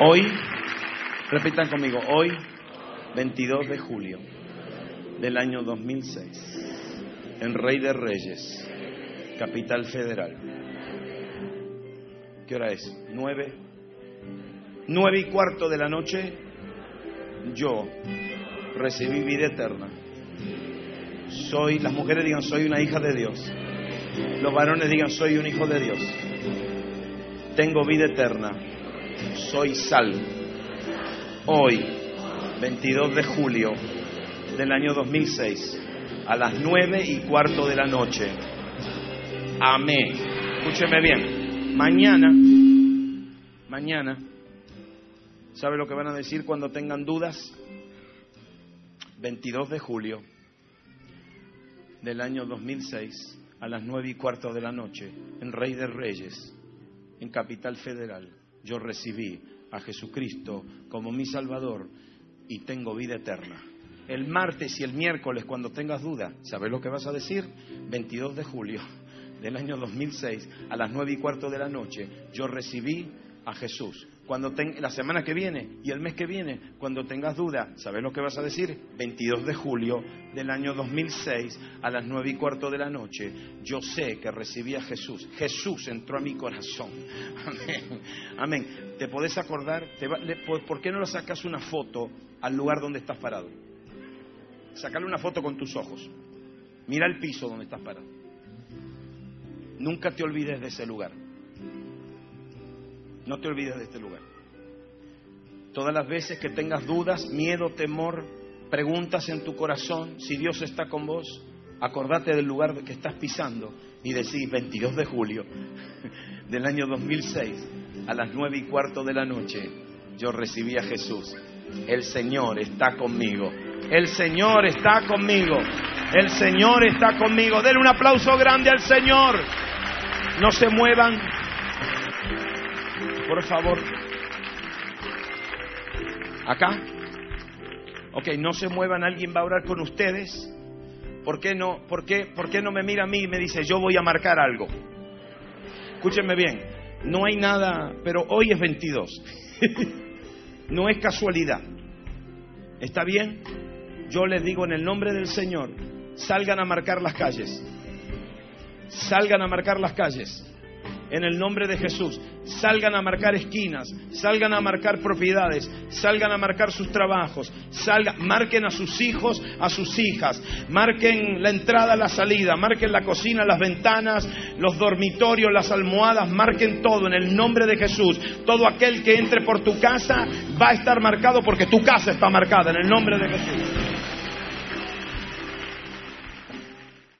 hoy, repitan conmigo, hoy, 22 de julio del año 2006, en Rey de Reyes, capital federal. ¿Qué hora es? ¿Nueve? Nueve y cuarto de la noche, yo recibí vida eterna. Soy, las mujeres digan, soy una hija de Dios. Los varones digan, soy un hijo de Dios. Tengo vida eterna. Soy salvo. Hoy, 22 de julio del año 2006, a las nueve y cuarto de la noche. Amén. Escúcheme bien. Mañana, mañana, ¿sabe lo que van a decir cuando tengan dudas? 22 de julio del año 2006 a las nueve y cuarto de la noche en Rey de Reyes, en Capital Federal, yo recibí a Jesucristo como mi Salvador y tengo vida eterna. El martes y el miércoles, cuando tengas duda, ¿sabes lo que vas a decir? 22 de julio del año 2006, a las nueve y cuarto de la noche, yo recibí a Jesús cuando la semana que viene y el mes que viene, cuando tengas duda, ¿sabes lo que vas a decir? 22 de julio del año 2006 a las 9 y cuarto de la noche, yo sé que recibí a Jesús. Jesús entró a mi corazón. Amén. Amén. ¿Te podés acordar? ¿Por qué no le sacas una foto al lugar donde estás parado? Sacale una foto con tus ojos. Mira el piso donde estás parado. Nunca te olvides de ese lugar. No te olvides de este lugar. Todas las veces que tengas dudas, miedo, temor, preguntas en tu corazón, si Dios está con vos, acordate del lugar que estás pisando y decís 22 de julio del año 2006 a las nueve y cuarto de la noche, yo recibí a Jesús. El Señor está conmigo. El Señor está conmigo. El Señor está conmigo. Denle un aplauso grande al Señor. No se muevan por favor. Acá. Ok, no se muevan, alguien va a orar con ustedes. ¿Por qué no, por qué, por qué no me mira a mí y me dice, yo voy a marcar algo? Escúchenme bien, no hay nada, pero hoy es 22. no es casualidad. ¿Está bien? Yo les digo en el nombre del Señor, salgan a marcar las calles. Salgan a marcar las calles. En el nombre de Jesús. Salgan a marcar esquinas, salgan a marcar propiedades, salgan a marcar sus trabajos, salgan, marquen a sus hijos, a sus hijas, marquen la entrada, la salida, marquen la cocina, las ventanas, los dormitorios, las almohadas, marquen todo en el nombre de Jesús. Todo aquel que entre por tu casa va a estar marcado porque tu casa está marcada en el nombre de Jesús.